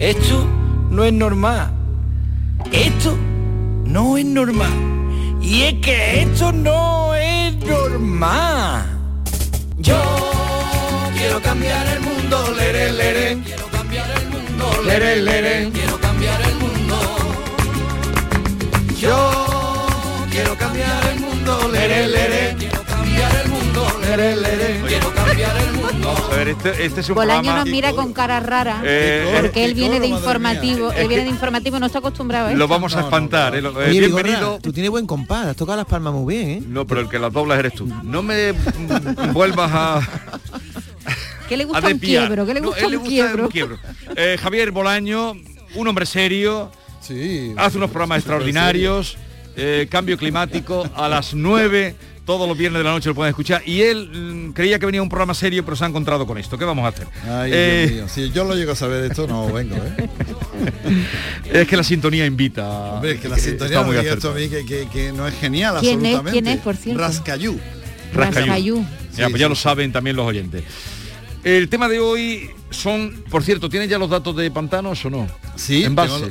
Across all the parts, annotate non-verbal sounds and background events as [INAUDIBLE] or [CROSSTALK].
Esto no es normal. Esto no es normal. Y es que esto no es normal. Yo quiero cambiar el mundo, lere, lere, quiero cambiar el mundo, lere, lere, quiero cambiar el mundo. Yo quiero cambiar el mundo, lere, lere, quiero cambiar el mundo. [LAUGHS] A ver, este, este es un Bolaño programa... nos mira con cara rara Eh, porque él viene de informativo, él viene de informativo, no está acostumbrado a Lo esto. vamos a No, no, espantar. no. eh, lo- eh, Oye, bienvenido. Vigorra, tú tienes buen compás, has tocado las palmas muy bien, ¿eh? No, pero el que las doblas eres tú. No me mm, vuelvas a, [LAUGHS] ¿Qué le gusta un quiebro? ¿Qué le No, gusta le un quiebro? quiebro. Eh, Javier Bolaño, un hombre serio, Sí. hace unos programas extraordinarios, eh, cambio climático, a las 9, todos los viernes de la noche lo pueden escuchar, y él mm, creía que venía un programa serio, pero se ha encontrado con esto. ¿Qué vamos a hacer? Ay, Eh, Dios mío. Si yo lo llego a saber esto, no vengo, ¿eh? [LAUGHS] es que la sintonía invita. Hombre, es que la Eh, sintonía muy esto a mí que, que- que no es genial ¿Quién es? absolutamente. ¿Quién es, por cierto? Rascayú. Rascayú. Rascayú. Ya, Sí, pues ya lo saben también los oyentes. El tema de hoy son, por cierto, ¿tienen ya los datos de pantanos o no? Sí,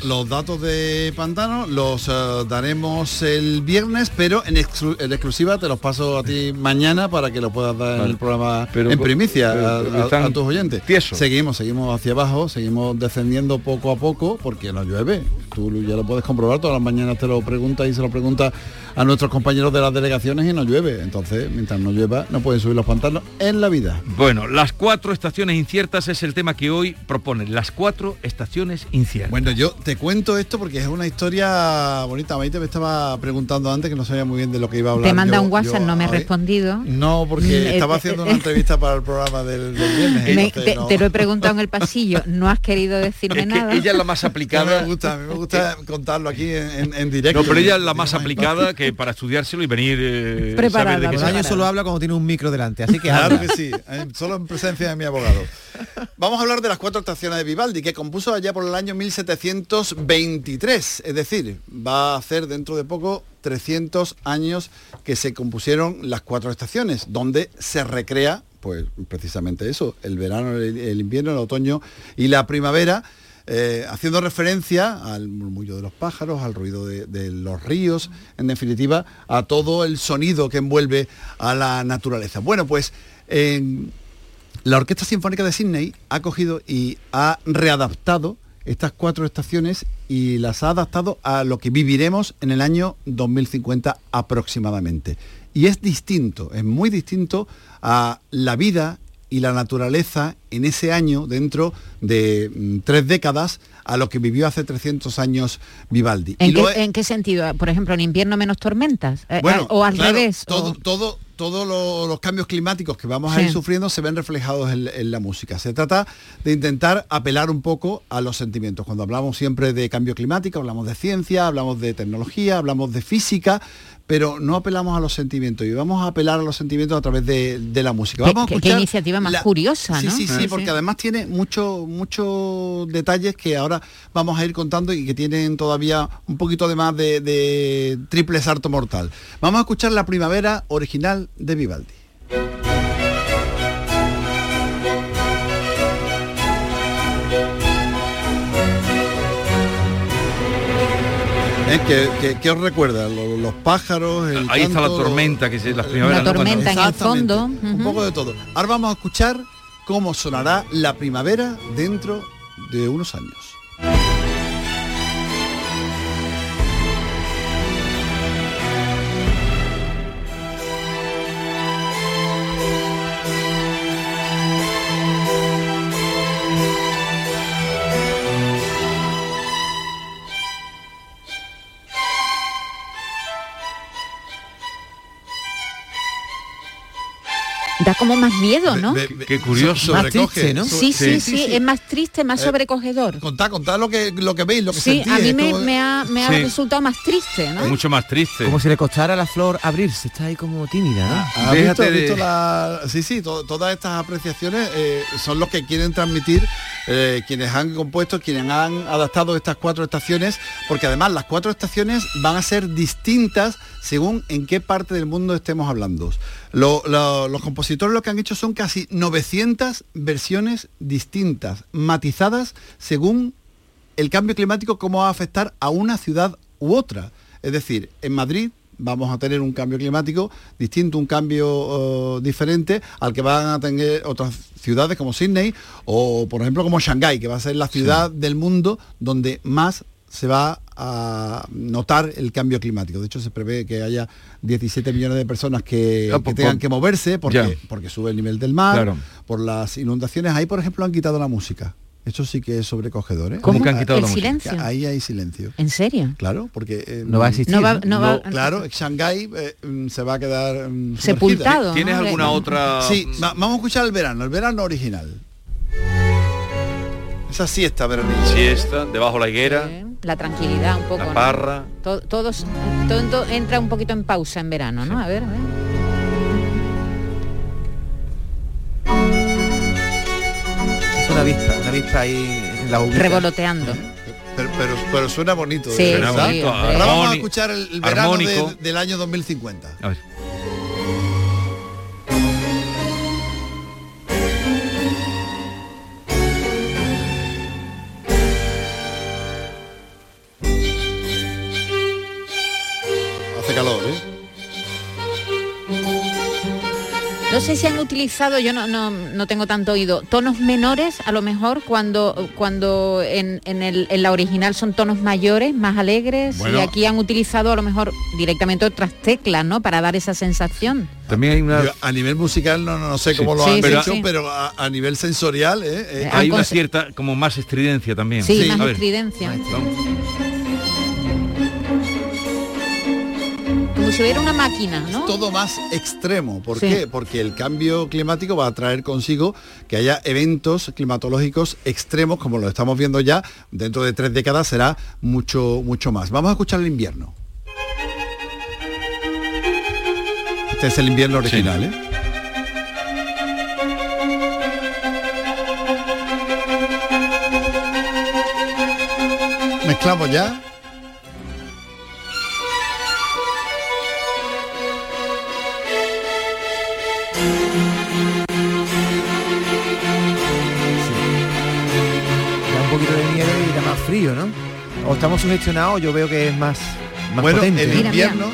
los datos de Pantano los eh, daremos el viernes, pero en, exclu- en exclusiva te los paso a ti mañana para que lo puedas dar en el programa Pero- en primicia pero- a- pero a, están a tus oyentes. tiesos. Seguimos, seguimos hacia abajo, seguimos descendiendo poco a poco porque no llueve. Tú ya lo puedes comprobar, todas las mañanas te lo preguntas y se lo preguntas a nuestros compañeros de las delegaciones y no llueve. Entonces, mientras no llueva, no pueden subir los pantanos en la vida. Bueno, las cuatro estaciones inciertas es el tema que hoy proponen. Las cuatro estaciones inciertas. Bueno, yo te cuento esto porque es una historia bonita. Maite me estaba preguntando antes que no sabía muy bien de lo que iba a hablar. Te manda yo- un WhatsApp, yo no me ver. respondido. No, Mm, porque eh, estaba eh, haciendo eh, una entrevista para el programa del, del viernes. [LAUGHS] Me- entonces te, no- te lo he preguntado en el pasillo, no has querido decirme es que nada. ella es la más aplicada. [LAUGHS] me gusta, a mí me gusta contarlo aquí en, en- en directo. No, pero ella es la más aplicada [LAUGHS] que para estudiárselo y venir eh, Preparada, saber de qué se solo habla cuando tiene un micro delante, así que Claro habla. que sí, eh, solo en presencia de mi abogado. Vamos a hablar de las cuatro estaciones de Vivaldi, que compuso allá por el año 1723, es decir, va a hacer dentro de poco 300 años que se compusieron las cuatro estaciones, donde se recrea, pues precisamente eso, el verano, el, invierno, el otoño y la primavera, eh, haciendo referencia al murmullo de los pájaros, al ruido de, de los ríos, en definitiva, a todo el sonido que envuelve a la naturaleza. Bueno, pues en la Orquesta Sinfónica de Sydney ha cogido y ha readaptado estas cuatro estaciones y las ha adaptado a lo que viviremos en el año 2050 aproximadamente. Y es distinto, es muy distinto a la vida y la naturaleza en ese año dentro de mm, tres décadas a lo que vivió hace 300 años Vivaldi. ¿En Y qué, he- en qué sentido? Por ejemplo, en invierno menos tormentas. Eh, bueno, eh, o al claro, revés. Todo, o- todo, todos lo- los cambios climáticos que vamos a ir sufriendo se ven reflejados en, en la música. Se trata de intentar apelar un poco a los sentimientos. Cuando hablamos siempre de cambio climático, hablamos de ciencia, hablamos de tecnología, hablamos de física, pero no apelamos a los sentimientos y vamos a apelar a los sentimientos a través de, de la música. Qué- Vamos a qué- qué escuchar iniciativa más curiosa, Sí, ¿no? sí, sí, Sí, porque además tiene muchos muchos detalles que ahora vamos a ir contando y que tienen todavía un poquito de más de, de triple salto mortal. Vamos a escuchar la primavera original de Vivaldi. ¿Eh? ¿Qué, qué- qué os recuerda? Lo- Los, pájaros, el Ahí está la tormenta, que es. La ¿no? Cuando- tormenta en el fondo. Un poco de todo. Ahora vamos a escuchar cómo sonará la primavera dentro de unos años. Da como más miedo, ¿no? Ve- Qué curioso. Más triste, ¿no? Sí, sí, sí, sí. es más triste, más Eh, sobrecogedor. Contad, contad lo que, lo que veis, lo que Sí, sentís. a mí es me, como- me ha, me ha Sí. resultado más triste, ¿no? Mucho más triste. Como si le costara a la flor abrirse, está ahí como tímida, ¿no? ¿Has visto, de- visto la- Sí, sí, to- todas estas apreciaciones eh, son los que quieren transmitir eh, quienes han compuesto, quienes han adaptado estas cuatro estaciones, porque además las cuatro estaciones van a ser distintas según en qué parte del mundo estemos hablando. Lo- lo- los compositores lo que han hecho son casi 900 versiones distintas, matizadas según el cambio climático cómo va a afectar a una ciudad u otra. Es decir, en Madrid vamos a tener un cambio climático distinto, un cambio eh, diferente al que van a tener otras ciudades como Sydney o por ejemplo como Shanghái, que va a ser la ciudad del mundo donde más se va a notar el cambio climático. De hecho, se prevé que haya 17 millones de personas que, Ah, que tengan por- que moverse porque, porque sube el nivel del mar, Claro. por las inundaciones. Ahí, por ejemplo, han quitado la música. Eso sí que es sobrecogedor. ¿eh? ¿Cómo que han quitado El la música? silencio. Ahí hay silencio. ¿En serio? Claro, porque eh, No va a existir. No va, ¿no? no va- no, claro, Shanghái eh, mm, se va a quedar mm, sumergida. sepultado. ¿Tienes ¿no? alguna otra? Sí, va- vamos a escuchar el verano, el verano original. Esa siesta veranilla. Siesta, debajo la higuera, Sí, La tranquilidad un poco. la ¿no? parra. To- todos, todo entra un poquito en pausa en verano, ¿no? A ver, a ver. Avispa ahí en la ubica. Revoloteando. Pero, pero, pero suena bonito. Sí. Ahora vamos a escuchar el, el verano de- del año 2050. A ver. Sé si han utilizado, yo no, no, no tengo tanto oído, tonos menores a lo mejor cuando, cuando en, en el- en la original son tonos mayores, más alegres, Bueno. y aquí han utilizado a lo mejor directamente otras teclas, ¿no? Para dar esa sensación. También hay una, Yo a nivel musical no, no sé cómo lo han sí, hecho, sí. pero a, a nivel sensorial, ¿eh? Eh, han hay una cierta como más estridencia también. Sí, Sí. más A ver, estridencia. vamos. Hubiera una máquina, ¿no? todo más extremo. ¿Por Sí. qué? Porque el cambio climático va a traer consigo que haya eventos climatológicos extremos, como lo estamos viendo ya, dentro de tres décadas será mucho, mucho más. Vamos a escuchar el invierno. Este es el invierno original, ¿eh? Mezclamos ya. Frío, ¿no? O estamos sugestionados, yo veo que es más, más bueno, potente. el ¿no? Mira, mira. invierno...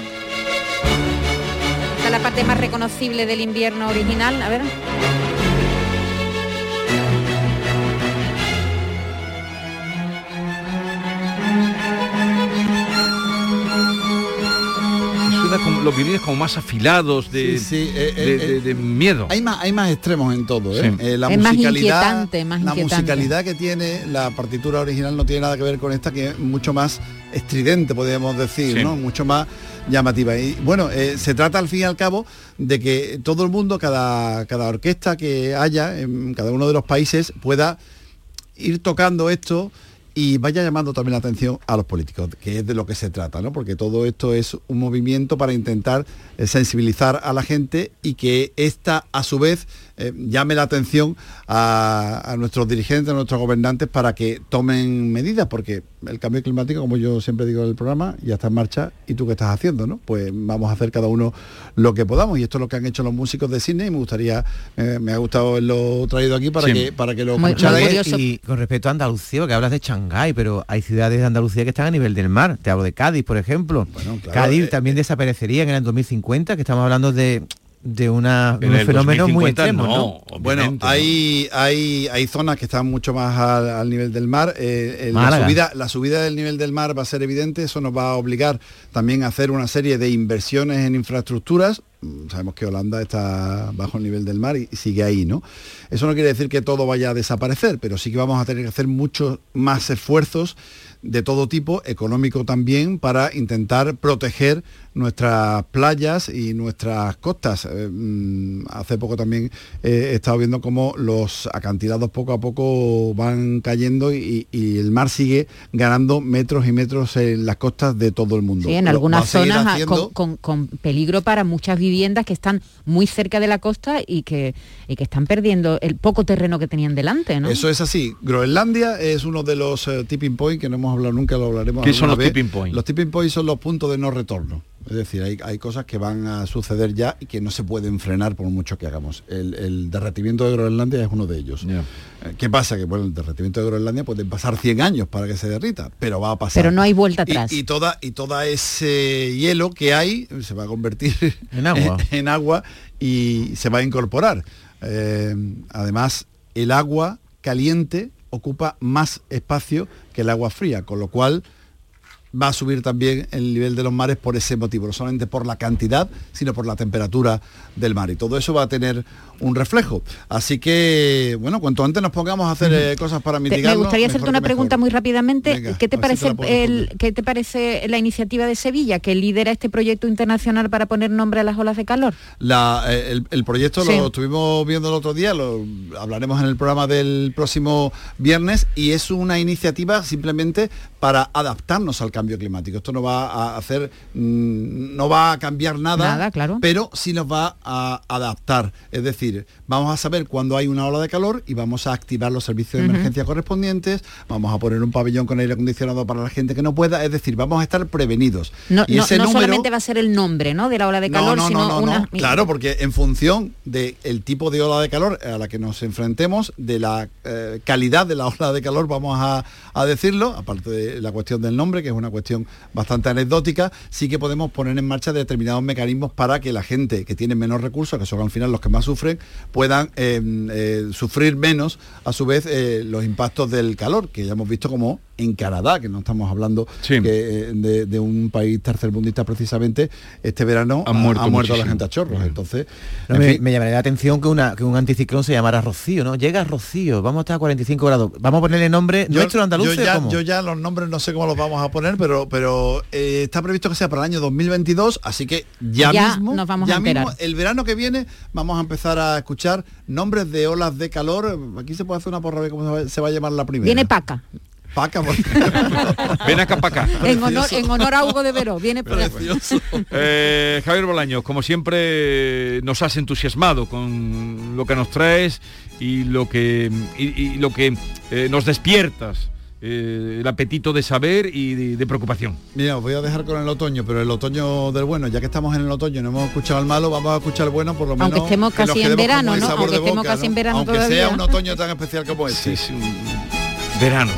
Esta es la parte más reconocible del invierno original, a ver. Los violines como más afilados de, Sí, sí, eh, de, eh, de- eh, de miedo. Hay más, hay más extremos en todo, ¿eh? Sí. Eh, la Es más musicalidad, inquietante, más la musicalidad que tiene la partitura original no tiene nada que ver con esta, que es mucho más estridente, podríamos decir, Sí. ¿no? Mucho más llamativa. Y bueno, eh, se trata al fin y al cabo de que todo el mundo, cada, cada orquesta que haya en cada uno de los países, pueda ir tocando esto y vaya llamando también la atención a los políticos, que es de lo que se trata, ¿no? Porque todo esto es un movimiento para intentar sensibilizar a la gente y que esta, a su vez, eh, llame la atención a, a nuestros dirigentes, a nuestros gobernantes, para que tomen medidas, porque el cambio climático, como yo siempre digo en el programa, ya está en marcha. ¿Y tú qué estás haciendo? ¿no? Pues vamos a hacer cada uno lo que podamos. Y esto es lo que han hecho los músicos de cine y me gustaría, eh, me ha gustado haberlo traído aquí para, Sí. que, para que lo Muy- muy. Y con respecto a Andalucía, que hablas de Shanghái, pero hay ciudades de Andalucía que están a nivel del mar. Te hablo de Cádiz, por ejemplo. Bueno, claro, Cádiz eh, también desaparecería en el año 2050, que estamos hablando de de una, En un fenómeno muy 2050 extremo, ¿no? no, Bueno, hay, hay, hay zonas que están mucho más al, al nivel del mar. eh, eh, la, subida, la subida del nivel del mar va a ser evidente, eso nos va a obligar también a hacer una serie de inversiones en infraestructuras. Mm, Sabemos que Holanda está bajo el nivel del mar y, y sigue ahí, ¿no? Eso no quiere decir que todo vaya a desaparecer, pero sí que vamos a tener que hacer muchos más esfuerzos de todo tipo, económico también, para intentar proteger nuestras playas y nuestras costas. Eh, mm, hace poco también eh, he estado viendo cómo los acantilados poco a poco van cayendo y, y el mar sigue ganando metros y metros en las costas de todo el mundo. Sí, en Lo- algunas zonas ah, haciendo- con, con- con peligro para muchas viviendas que están muy cerca de la costa y que, y que están perdiendo el poco terreno que tenían delante, ¿no? Eso es así. Groenlandia es uno de los eh, tipping points que no hemos hablado nunca, lo hablaremos. ¿Qué son los vez. tipping points? Los tipping points son los puntos de no retorno. Es decir, hay, hay cosas que van a suceder ya y que no se pueden frenar por mucho que hagamos. El, el derretimiento de Groenlandia es uno de ellos. Ya. Eh, ¿Qué pasa? Que bueno, el derretimiento de Groenlandia puede pasar 100 años para que se derrita, pero va a pasar. Pero no hay vuelta Y- atrás. Y, toda, y toda ese hielo que hay se va a convertir [LAUGHS] En agua. [LAUGHS] en agua y se va a incorporar. Eh, además, el agua caliente ocupa más espacio que el agua fría, con lo cual va a subir también el nivel de los mares por ese motivo, no solamente por la cantidad, sino por la temperatura del mar. Y todo eso va a tener un reflejo. Así que, bueno, cuanto antes nos pongamos a hacer eh, cosas para mitigar. me gustaría hacerte una pregunta muy rápidamente. Venga, ¿Qué, te ver si parece te el. ¿Qué te parece la iniciativa de Sevilla que lidera este proyecto internacional para poner nombre a las olas de calor? La, eh, el, el proyecto Sí. lo estuvimos viendo el otro día, lo hablaremos en el programa del próximo viernes y es una iniciativa simplemente para adaptarnos al cambio climático. Esto no va a hacer, mm, no va a cambiar nada, Nada, claro. pero sí nos va a adaptar. Es decir, vamos a saber cuándo hay una ola de calor y vamos a activar los servicios de emergencia correspondientes, vamos a poner un pabellón con aire acondicionado para la gente que no pueda, es decir, vamos a estar prevenidos. No, Y no- ese no número- solamente va a ser el nombre ¿no? de la ola de calor, no, no, sino no, no, una... no. Claro, porque en función del tipo de ola de calor a la que nos enfrentemos, de la eh, calidad de la ola de calor, vamos a, a decirlo, aparte de la cuestión del nombre, que es una cuestión bastante anecdótica, sí que podemos poner en marcha determinados mecanismos para que la gente que tiene menos recursos, que son al final los que más sufren, puedan eh, eh, sufrir menos, a su vez, eh, los impactos del calor, que ya hemos visto como en Canadá, que no estamos hablando Sí. que, eh, de, de un país tercermundista precisamente, este verano Han muerto ha muerto la gente a chorros. Entonces, No, en me, me llamaría la atención que, una, que un anticiclón se llamara Rocío, ¿no? Llega Rocío, vamos a estar a 45 grados. Vamos a ponerle nombre yo, nuestro andaluz. yo ya, yo ya los nombres no sé cómo los vamos a poner, pero, pero eh, está previsto que sea para el año 2022, así que ya, Ya mismo, nos vamos ya a mismo, el verano que viene vamos a empezar a escuchar nombres de olas de calor. Aquí se puede hacer una porra de cómo se va a llamar la primera. Viene Paca, Paca, por. [LAUGHS] Ven acá para acá. [LAUGHS] en honor, en honor a Hugo de Vero. Viene Precioso. [LAUGHS] Eh, Javier Bolaños, como siempre nos has entusiasmado con lo que nos traes y lo que y, y lo que eh, nos despiertas, eh, el apetito de saber y de, de preocupación. Mira, os voy a dejar con el otoño, pero el otoño del bueno, ya que estamos en el otoño y no hemos escuchado el malo, vamos a escuchar el bueno por lo menos. Aunque estemos casi en quedemos verano, con el ¿no? sabor Aunque de estemos boca, casi en verano Aunque todavía. sea un otoño tan especial como este. Sí, sí, un verano.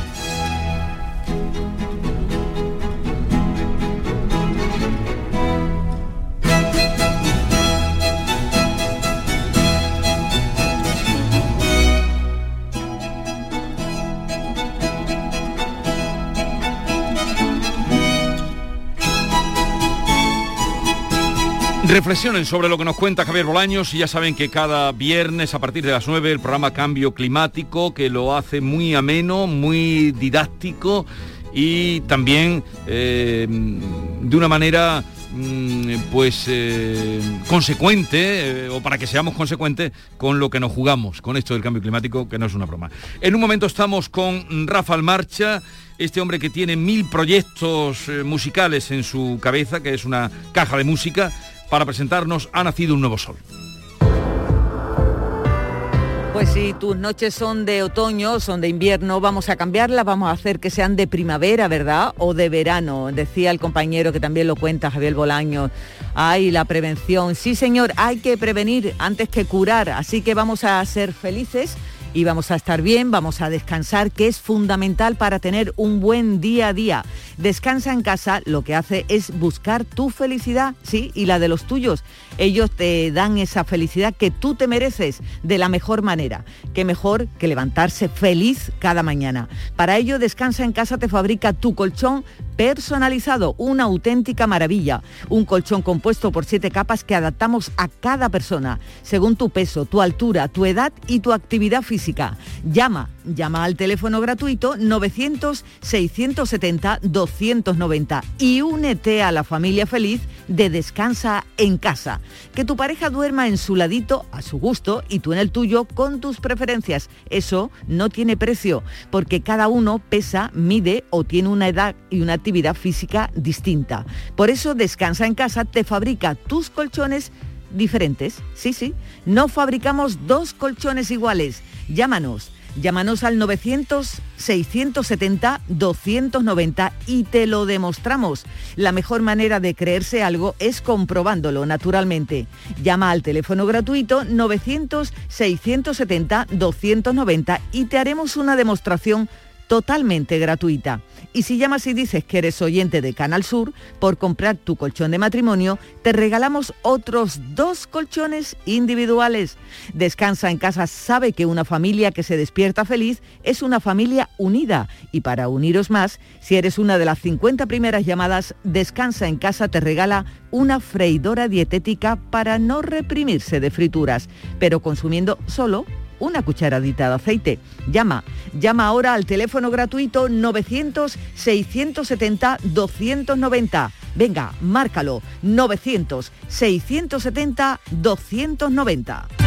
Reflexionen sobre lo que nos cuenta Javier Bolaños y ya saben que cada viernes a partir de las 9 el programa Cambio Climático que lo hace muy ameno, muy didáctico y también eh, de una manera mm, pues eh, consecuente eh, o para que seamos consecuentes con lo que nos jugamos con esto del cambio climático que no es una broma. En un momento estamos con Rafael Marcha, este hombre que tiene mil proyectos musicales en su cabeza, que es una caja de música, para presentarnos Ha nacido un nuevo sol. Pues si tus noches son de otoño, son de invierno, vamos a cambiarlas, vamos a hacer que sean de primavera, ¿verdad? O de verano, decía el compañero que también lo cuenta, Javier Bolaño. Ay, la prevención. Sí, señor, hay que prevenir antes que curar, así que vamos a ser felices y vamos a estar bien, vamos a descansar, que es fundamental para tener un buen día a día. Descansa en casa lo que hace es buscar tu felicidad, sí, y la de los tuyos. Ellos te dan esa felicidad que tú te mereces de la mejor manera. Qué mejor que levantarse feliz cada mañana. Para ello, Descansa en casa te fabrica tu colchón personalizado, una auténtica maravilla. Un colchón compuesto por siete capas que adaptamos a cada persona, según tu peso, tu altura, tu edad y tu actividad física. Llama, llama al teléfono gratuito 900-670-290 y únete a la familia feliz de Descansa en casa. Que tu pareja duerma en su ladito, a su gusto, y tú en el tuyo, con tus preferencias. Eso no tiene precio, porque cada uno pesa, mide o tiene una edad y una actividad física distinta. Por eso Descansa en casa te fabrica tus colchones diferentes. Sí, sí, no fabricamos dos colchones iguales. Llámanos. Llámanos al 900-670-290 y te lo demostramos. La mejor manera de creerse algo es comprobándolo naturalmente. Llama al teléfono gratuito 900-670-290 y te haremos una demostración totalmente gratuita. Y si llamas y dices que eres oyente de Canal Sur, por comprar tu colchón de matrimonio, te regalamos otros dos colchones individuales. Descansa en casa sabe que una familia que se despierta feliz es una familia unida. Y para uniros más, si eres una de las 50 primeras llamadas, Descansa en casa te regala una freidora dietética para no reprimirse de frituras, pero consumiendo solo una cucharadita de aceite. Llama, llama ahora al teléfono gratuito 900-670-290. Venga, márcalo, 900-670-290.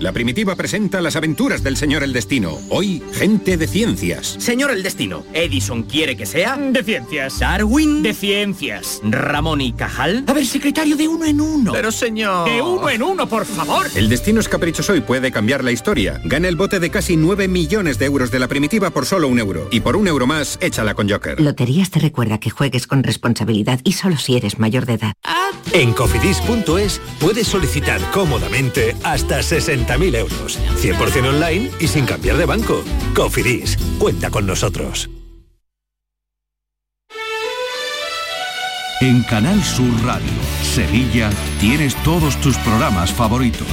La primitiva presenta las aventuras del señor El Destino. Hoy, gente de ciencias. Señor El Destino, ¿Edison quiere que sea? De ciencias. ¿Darwin? De ciencias. ¿Ramón y Cajal? A ver, secretario de uno en uno. Pero señor... De uno en uno, por favor. El destino es caprichoso y puede cambiar la historia. Gana el bote de casi 9 millones de euros de la primitiva por solo un euro. Y por un euro más, échala con Joker. Loterías te recuerda que juegues con responsabilidad y solo si eres mayor de edad. En cofidis.es puedes solicitar cómodamente hasta 60.000 euros. 100% online y sin cambiar de banco. Cofidis, cuenta con nosotros. En Canal Sur Radio, Sevilla, tienes todos tus programas favoritos.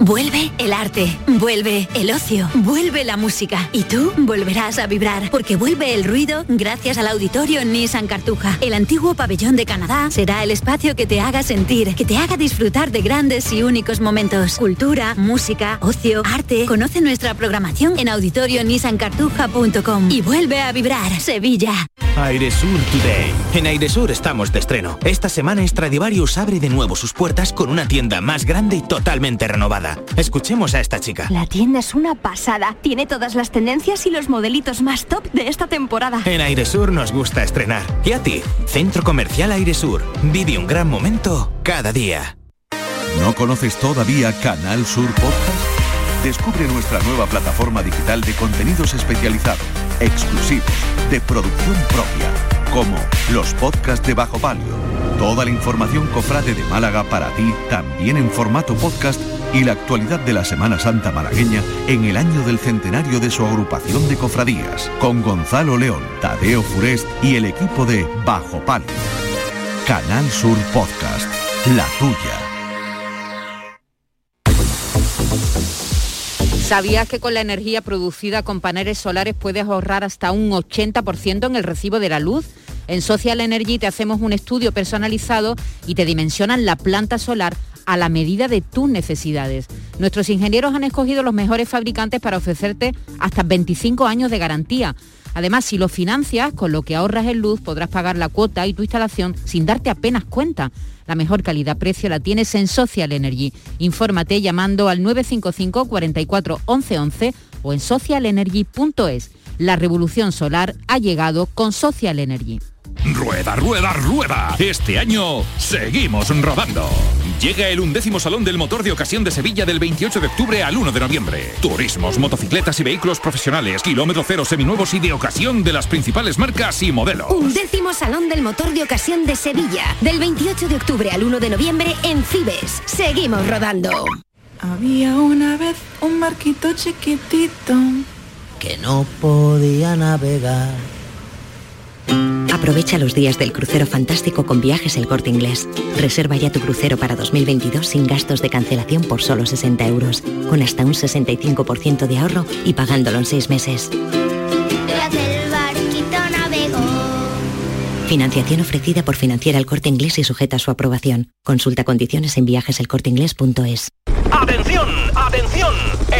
Vuelve el arte, vuelve el ocio, vuelve la música y tú volverás a vibrar porque vuelve el ruido gracias al auditorio Nissan Cartuja. El antiguo pabellón de Canadá será el espacio que te haga sentir, que te haga disfrutar de grandes y únicos momentos. Cultura, música, ocio, arte. Conoce nuestra programación en auditorionissancartuja.com y vuelve a vibrar Sevilla. Airesur Today. En Airesur estamos de estreno. Esta semana Stradivarius abre de nuevo sus puertas con una tienda más grande y totalmente renovada. Escuchemos a esta chica. La tienda es una pasada. Tiene todas las tendencias y los modelitos más top de esta temporada. En Airesur nos gusta estrenar. ¿Y a ti? Centro Comercial Airesur. Vive un gran momento cada día. ¿No conoces todavía Canal Sur Podcast? Descubre nuestra nueva plataforma digital de contenidos especializados, exclusivos, de producción propia, como los podcasts de Bajo Palio. Toda la información cofrade de Málaga para ti, también en formato podcast y la actualidad de la Semana Santa malagueña en el año del centenario de su agrupación de cofradías, con Gonzalo León, Tadeo Furest y el equipo de Bajo Palio. Canal Sur Podcast, la tuya. ¿Sabías que con la energía producida con paneles solares puedes ahorrar hasta un 80% en el recibo de la luz? En Social Energy te hacemos un estudio personalizado y te dimensionan la planta solar a la medida de tus necesidades. Nuestros ingenieros han escogido los mejores fabricantes para ofrecerte hasta 25 años de garantía. Además, si lo financias, con lo que ahorras en luz, podrás pagar la cuota y tu instalación sin darte apenas cuenta. La mejor calidad-precio la tienes en Social Energy. Infórmate llamando al 955 44 11 11 o en socialenergy.es. La revolución solar ha llegado con Social Energy. Rueda, rueda, rueda. Este año seguimos rodando. Llega el undécimo Salón del Motor de Ocasión de Sevilla del 28 de octubre al 1 de noviembre. Turismos, motocicletas y vehículos profesionales, kilómetro cero seminuevos y de ocasión de las principales marcas y modelos. Undécimo Salón del Motor de Ocasión de Sevilla. Del 28 de octubre al 1 de noviembre en Cibes. Seguimos rodando. Había una vez un barquito chiquitito que no podía navegar. Aprovecha los días del crucero fantástico con viajes el corte inglés. Reserva ya tu crucero para 2022 sin gastos de cancelación por solo 60 euros, con hasta un 65% de ahorro y pagándolo en 6 meses. el barquito navegó. Financiación ofrecida por Financiera el Corte Inglés y sujeta a su aprobación. Consulta condiciones en viajeselcorteinglés.es.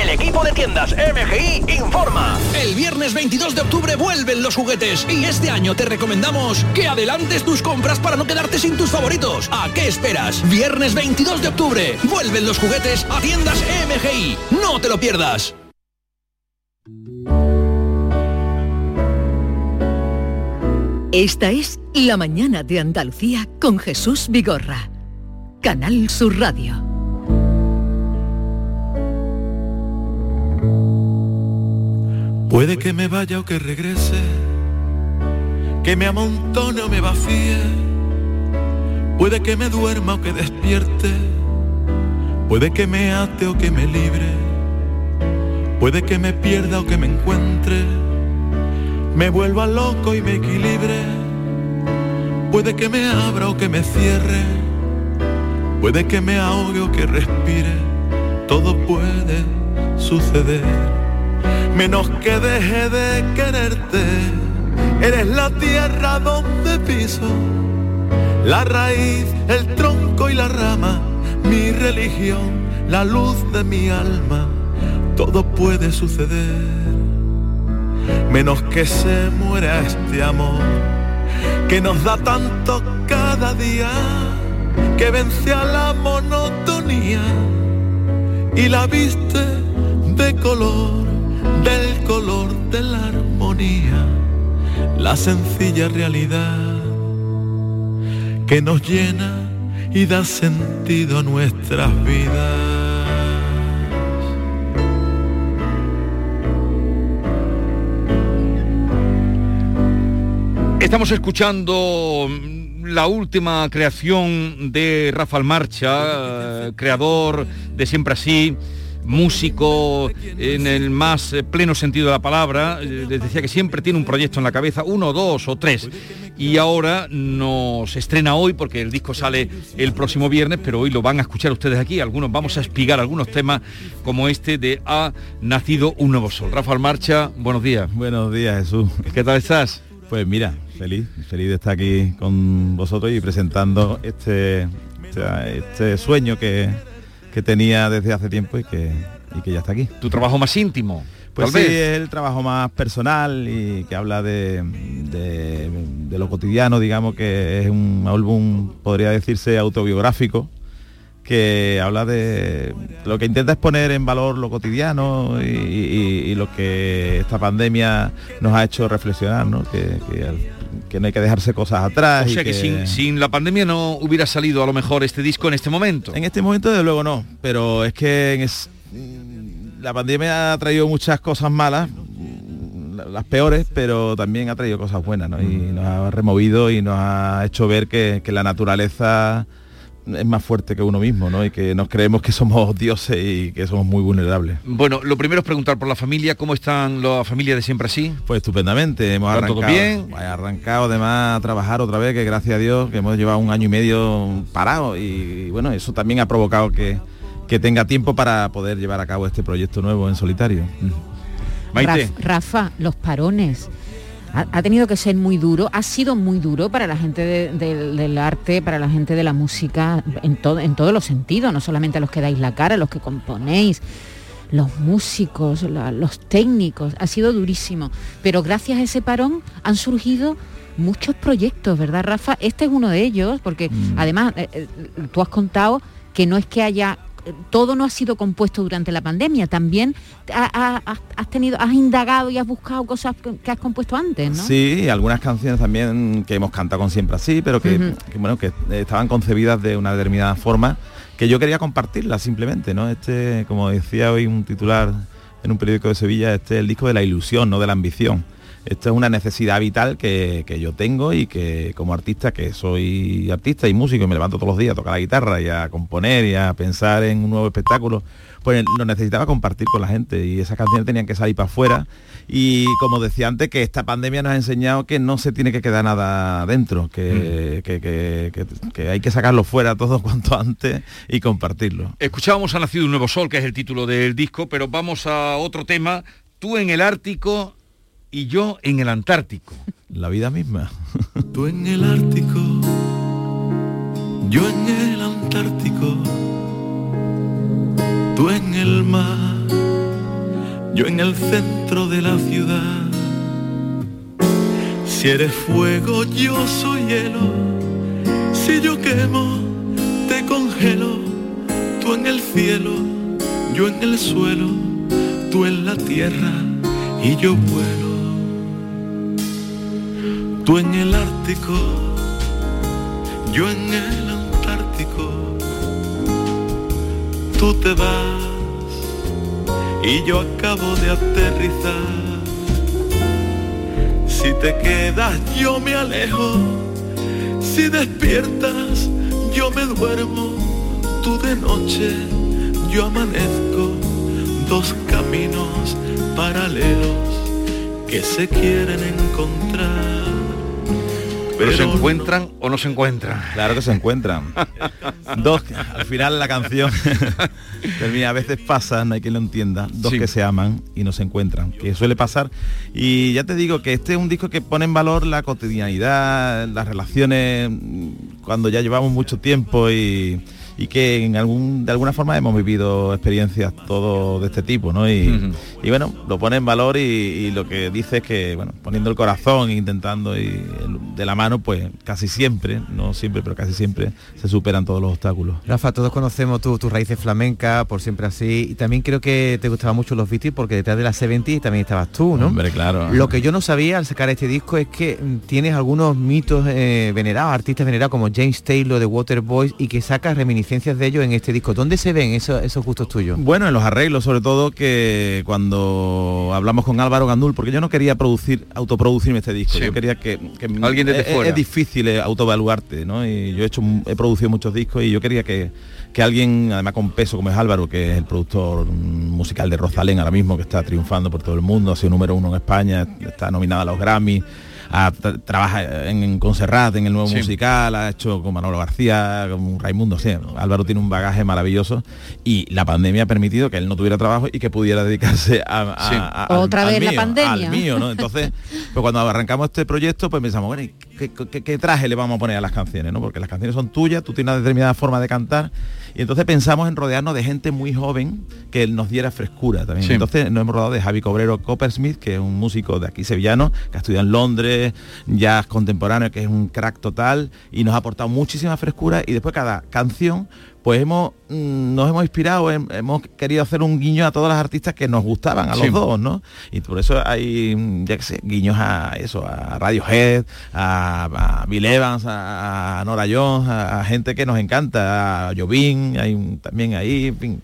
Equipo de tiendas MGI informa. El viernes 22 de octubre vuelven los juguetes y este año te recomendamos que adelantes tus compras para no quedarte sin tus favoritos. ¿A qué esperas? Viernes 22 de octubre vuelven los juguetes a tiendas MGI. No te lo pierdas. Esta es La mañana de Andalucía con Jesús Vigorra. Canal Sur Radio. Puede que me vaya o que regrese, que me amontone o me vacíe. Puede que me duerma o que despierte, puede que me ate o que me libre. Puede que me pierda o que me encuentre, me vuelva loco y me equilibre. Puede que me abra o que me cierre, puede que me ahogue o que respire. Todo puede suceder menos que deje de quererte. Eres la tierra donde piso, la raíz, el tronco y la rama, mi religión, la luz de mi alma. Todo puede suceder, menos que se muera este amor, que nos da tanto cada día, que vence a la monotonía y la viste de color del color de la armonía, la sencilla realidad que nos llena y da sentido a nuestras vidas. Estamos escuchando la última creación de Rafael Marcha, eh, creador de Siempre Así, músico en el más eh, pleno sentido de la palabra. Eh, Les decía que siempre tiene un proyecto en la cabeza, uno, dos o tres. Y ahora nos estrena hoy porque el disco sale el próximo viernes, pero hoy lo van a escuchar ustedes aquí. Algunos vamos a explicar algunos temas como este de Ha nacido un nuevo sol. Rafael Marcha, buenos días. Buenos días, Jesús. ¿Qué tal estás? Pues mira, feliz, feliz de estar aquí con vosotros y presentando este, este, este sueño que, que tenía desde hace tiempo y que, y que ya está aquí. ¿Tu trabajo más íntimo? Pues sí, es el trabajo más personal y que habla de, de- de lo cotidiano, digamos que es un álbum, podría decirse, autobiográfico, que habla de lo que intenta es poner en valor lo cotidiano y, y- y lo que esta pandemia nos ha hecho reflexionar, ¿no? que, que al- que no hay que dejarse cosas atrás. O sea que, sin, sin la pandemia no hubiera salido a lo mejor este disco en este momento. En este momento desde luego no, pero es que en es- la pandemia ha traído muchas cosas malas, las peores, pero también ha traído cosas buenas, ¿no? Y nos ha removido y nos ha hecho ver que, que la naturaleza es más fuerte que uno mismo, ¿no? Y que nos creemos que somos dioses y que somos muy vulnerables. Bueno, lo primero es preguntar por la familia, ¿cómo están la familia de siempre así? Pues estupendamente, hemos ¿Va todo arrancado, bien? Arrancado además a trabajar otra vez, que gracias a Dios, que hemos llevado un año y medio parado y, y bueno, eso también ha provocado que, que tenga tiempo para poder llevar a cabo este proyecto nuevo en solitario. Raf- Rafa, los parones. Ha, ha tenido que ser muy duro, ha sido muy duro para la gente de- del- del arte, para la gente de la música, en, todo, en todos los sentidos, no solamente a los que dais la cara, a los que componéis, los músicos, la- los técnicos, ha sido durísimo. Pero gracias a ese parón han surgido muchos proyectos, ¿verdad, Rafa? Este es uno de ellos, porque además eh, eh, tú has contado que no es que haya todo no ha sido compuesto durante la pandemia, también ha- ha- has tenido, has indagado y has buscado cosas que has compuesto antes, ¿no? Sí, algunas canciones también que hemos cantado con siempre así, pero que, bueno, que estaban concebidas de una determinada forma que yo quería compartirlas simplemente, ¿no? Este, como decía hoy un titular en un periódico de Sevilla, este es el disco de la ilusión, no de la ambición. Esto es una necesidad vital que, que yo tengo y que como artista, que soy artista y músico y me levanto todos los días a tocar la guitarra y a componer y a pensar en un nuevo espectáculo, pues lo necesitaba compartir con la gente y esas canciones tenían que salir para afuera y como decía antes que esta pandemia nos ha enseñado que no se tiene que quedar nada dentro, que, que- que- que- que hay que sacarlo fuera todo [LAUGHS] cuanto antes y compartirlo. Escuchábamos Ha nacido un nuevo sol, que es el título del disco, pero vamos a otro tema. Tú en el Ártico y yo en el Antártico. La vida misma. Tú en el Ártico, yo en el Antártico, tú en el mar, yo en el centro de la ciudad. Si eres fuego, yo soy hielo. Si yo quemo, te congelo. Tú en el cielo, yo en el suelo, tú en la tierra y yo vuelo. Tú en el Ártico, yo en el Antártico. Tú te vas y yo acabo de aterrizar. Si te quedas, yo me alejo. Si despiertas, yo me duermo. Tú de noche, yo amanezco. Dos caminos paralelos que se quieren encontrar. Pero se encuentran o no se encuentran. Claro que se encuentran. [LAUGHS] Dos, al final la canción [LAUGHS] termina, a veces pasa, no hay quien lo entienda, dos que se aman y no se encuentran, que suele pasar. Y ya te digo que este es un disco que pone en valor la cotidianidad, las relaciones mm, cuando ya llevamos mucho tiempo y, y que en algún, de alguna forma hemos vivido experiencias todo de este tipo, ¿no? Y, bueno, lo pone en valor y, y lo que dice es que, bueno, poniendo el corazón, e intentando y de la mano, pues casi siempre, no siempre, pero casi siempre se superan todos los obstáculos. Rafa, todos conocemos tu- tus raíces flamencas, por siempre así, y también creo que te gustaban mucho los Beatles porque detrás de la 70 también estabas tú, ¿no? Hombre, claro. Lo que yo no sabía al sacar este disco es que mm, tienes algunos mitos eh, venerados, artistas venerados como James Taylor de Waterboys y que sacas reminiscencias de ellos en este disco. ¿Dónde se ven esos, esos gustos tuyos? Bueno, en los arreglos, sobre todo que cuando hablamos con Álvaro Gandul, porque yo no quería producir, autoproducirme este disco, Sí. yo quería que, que Alguien desde es, fuera. es difícil eh, autoevaluarte, ¿no? Y yo he hecho, he producido muchos discos y yo quería que, que alguien, además con peso como es Álvaro, que es el productor musical de Rosalén ahora mismo, que está triunfando por todo el mundo, ha sido número uno en España, está nominada a los Grammy. Ha- trabaja en, en Conserrat, en el nuevo Sí. musical, ha hecho con Manolo García, con Raimundo, sí, Álvaro tiene un bagaje maravilloso y la pandemia ha permitido que él no tuviera trabajo y que pudiera dedicarse a, a- Sí. a- al- Otra al vez la mío, pandemia. al mío, ¿no? Entonces, pues cuando arrancamos este proyecto, pues pensamos, bueno, ¿y ¿qué, qué- qué traje le vamos a poner a las canciones? ¿no? Porque las canciones son tuyas, tú tienes una determinada forma de cantar y entonces pensamos en rodearnos de gente muy joven que nos diera frescura también. Sí. Entonces nos hemos rodado de Javi Cobrero Coppersmith, que es un músico de aquí sevillano, que ha estudiado en Londres, jazz contemporáneo, que es un crack total y nos ha aportado muchísima frescura y después cada canción pues hemos mm, nos hemos inspirado, hem- hemos querido hacer un guiño a todas las artistas que nos gustaban, a los Sí. dos, ¿no? Y por eso hay, ya que sé, guiños a eso, a Radiohead, a, a Bill Evans, a, a Nora Jones, a, a gente que nos encanta, a Jovín, hay un- también ahí, en fin.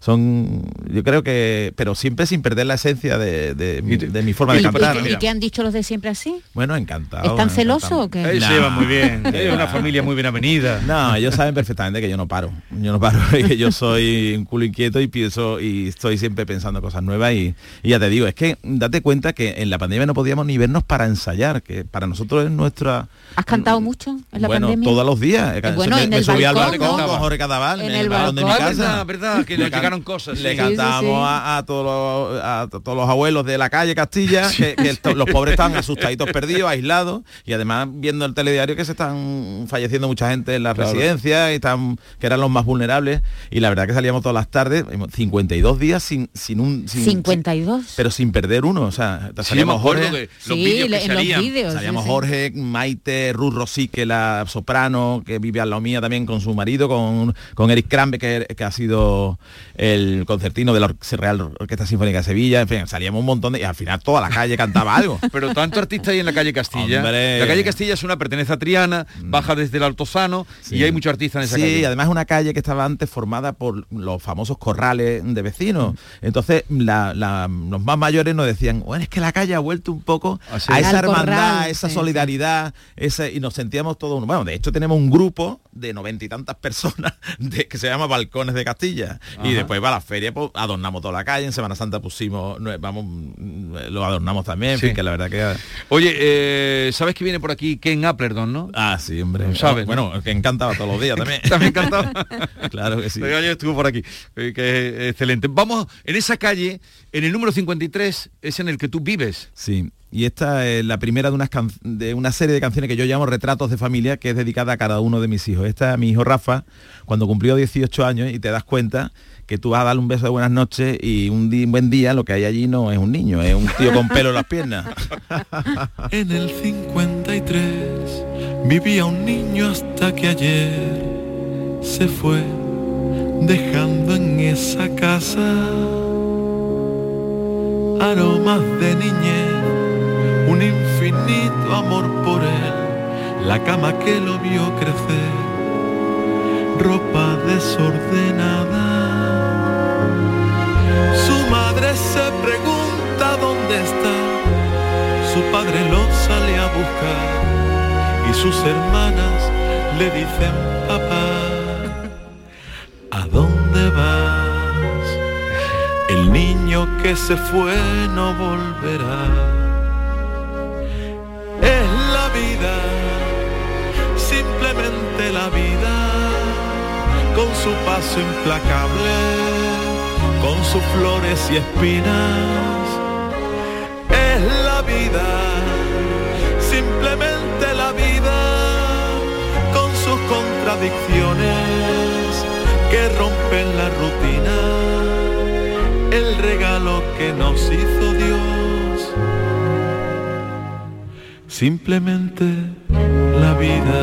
Son, yo creo que, pero siempre sin perder la esencia de, de mi- de mi forma ¿Y, de cantar. y- y qué han dicho los de siempre así? Bueno, encantado. ¿Están celosos o qué? Ellos se llevan muy bien. [LAUGHS] Es una familia muy bien avenida. No, ellos saben perfectamente que yo no paro. Yo no paro, [LAUGHS] y que yo soy un culo inquieto y pienso y estoy siempre pensando cosas nuevas y, y ya te digo, es que date cuenta que en la pandemia no podíamos ni vernos para ensayar, que para nosotros es nuestra ¿Has cantado mucho en la bueno, pandemia? todos los días. Eh, bueno, me, en me el subí al balcón, balcón ¿no? con Jorge Cadaval, En en el el balcón de mi balcón. casa. Verdad, verdad, que Me nos llegaron cantaron cosas. Le sí. cantábamos A, a todos los, a to- todos los abuelos de la calle Castilla, que, que los pobres estaban asustaditos, perdidos, aislados, y además viendo el telediario que se están falleciendo mucha gente en las Claro. residencias, y están, que eran los más vulnerables, y la verdad que salíamos todas las tardes, 52 días sin, sin un... sin- 52. pero sin perder uno, o sea, salíamos Jorge, de los Sí, vídeos que los vídeos, salíamos sí. Jorge, Maite, Ruth Rosique, la soprano, que vive al lado mía también con su marido, con, con Eric Crambe, que, que ha sido el concertino de la Or- Real Orquesta Sinfónica de Sevilla, en fin, salíamos un montón de... y al final toda la calle cantaba algo. [LAUGHS] Pero tanto artista hay en la calle Castilla. Hombre. La calle Castilla es una pertenece a Triana, baja desde el Altozano y hay muchos artistas en esa sí, calle. además es una calle que estaba antes formada por los famosos corrales de vecinos. Entonces, la- la- los más mayores nos decían, bueno, es que la calle ha vuelto un poco sí. a esa Al hermandad, corral, a esa sí, solidaridad, ese- y nos sentíamos todos uno. Bueno, de hecho tenemos un grupo de noventa y tantas personas [LAUGHS] de, que se llama Balcones de Castilla. Y Ajá. Después para la feria pues, adornamos toda la calle, en Semana Santa pusimos, vamos, mm, lo adornamos también, Sí. fin, que la verdad que... Oye, eh, ¿sabes que viene por aquí Ken Applerdon, no? Ah, sí, hombre. ¿Sabes? Bueno, que encantaba todos los días también. [LAUGHS] También cantaba. [LAUGHS] claro que sí. Estuvo por aquí, eh, que es excelente. Vamos, en esa calle, en el número 53, es en el que tú vives. Sí, y esta es la primera de, unas can- de una serie de canciones que yo llamo Retratos de Familia, que es dedicada a cada uno de mis hijos. Esta mi hijo Rafa, cuando cumplió 18 años y te das cuenta que tú vas a darle un beso de buenas noches y un, un buen día lo que hay allí no es un niño, es un tío con pelo en las piernas. [LAUGHS] En el 53 vivía un niño hasta que ayer se fue dejando en esa casa aromas de niñez, un infinito amor por él, la cama que lo vio crecer, ropa desordenada. Su madre se pregunta dónde está su padre lo sale a buscar y sus hermanas le dicen, papá, ¿a dónde vas? El niño que se fue no volverá. Es la vida, simplemente la vida, con su paso implacable, con sus flores y espinas. Es la vida, simplemente la vida, con sus contradicciones que rompen la rutina, el regalo que nos hizo Dios, simplemente la vida.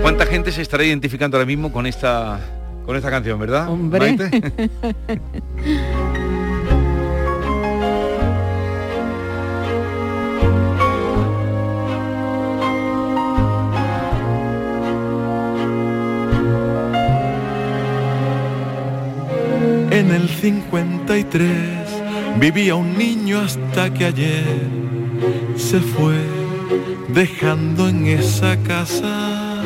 ¿Cuánta gente se estará identificando ahora mismo con esta con esta canción, verdad? Hombre. Maite? [LAUGHS] En el 53 vivía un niño hasta que ayer se fue dejando en esa casa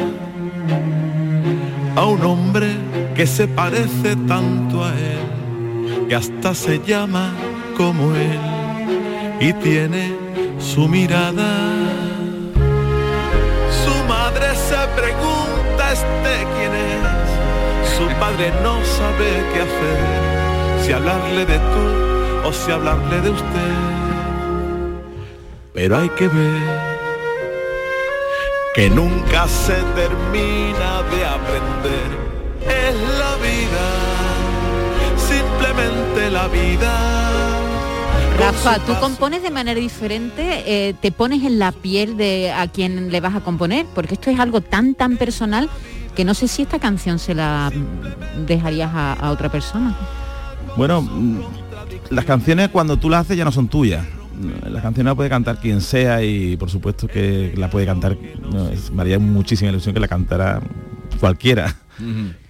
a un hombre que se parece tanto a él que hasta se llama como él y tiene su mirada. Su madre se pregunta este quién es, su padre no sabe qué hacer, si hablarle de tú o si hablarle de usted. Pero hay que ver que nunca se termina de aprender. Es la vida, simplemente la vida. Rafa, ¿tú compones de manera diferente? Eh, ¿Te pones en la piel de a quien le vas a componer? Porque esto es algo tan, tan personal que no sé si esta canción se la mm, dejarías a, a otra persona. Bueno, mm, las canciones cuando tú las haces ya no son tuyas. Las canciones las puede cantar quien sea y por supuesto que la puede cantar, no, es- me haría muchísima ilusión que la cantara cualquiera.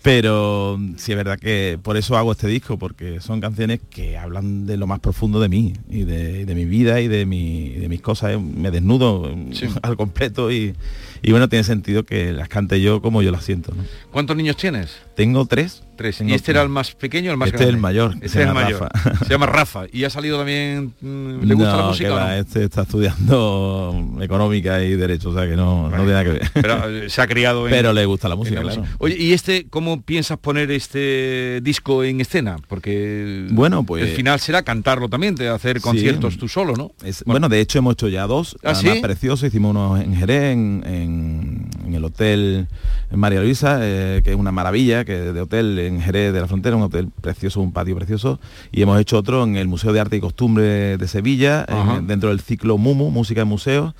Pero sí es verdad que por eso hago este disco, porque son canciones que hablan de lo más profundo de mí y de, y de mi vida y de, mi, de mis cosas. Eh, Me desnudo [LAUGHS] al completo y, y bueno, tiene sentido que las cante yo como yo las siento. ¿no? ¿Cuántos niños tienes? Tengo tres. Tres. ¿Y este era el más pequeño el más Este es grande? el mayor, Este es se el llama mayor. Rafa. Se llama [LAUGHS] Rafa. ¿Y ha salido también? mm, ¿Le gusta No, la música? que no? Este está estudiando económica y derecho, o sea que no, no tiene nada que ver. Pero eh, se ha criado en... Pero le gusta la música, en claro. Oye, ¿y este cómo piensas poner este disco en escena? Porque Bueno, pues- el final será cantarlo también, de hacer conciertos Sí. tú solo, ¿no? Es- bueno. de hecho hemos hecho ya dos, ¿Ah, además sí? preciosos, hicimos unos en Jerez, en, en- en el hotel María Luisa, eh, que es una maravilla, que de hotel en Jerez de la Frontera, un hotel precioso, un patio precioso, y hemos hecho otro en el Museo de Arte y Costumbre de Sevilla, en- dentro del ciclo Mumu, Música en Museo,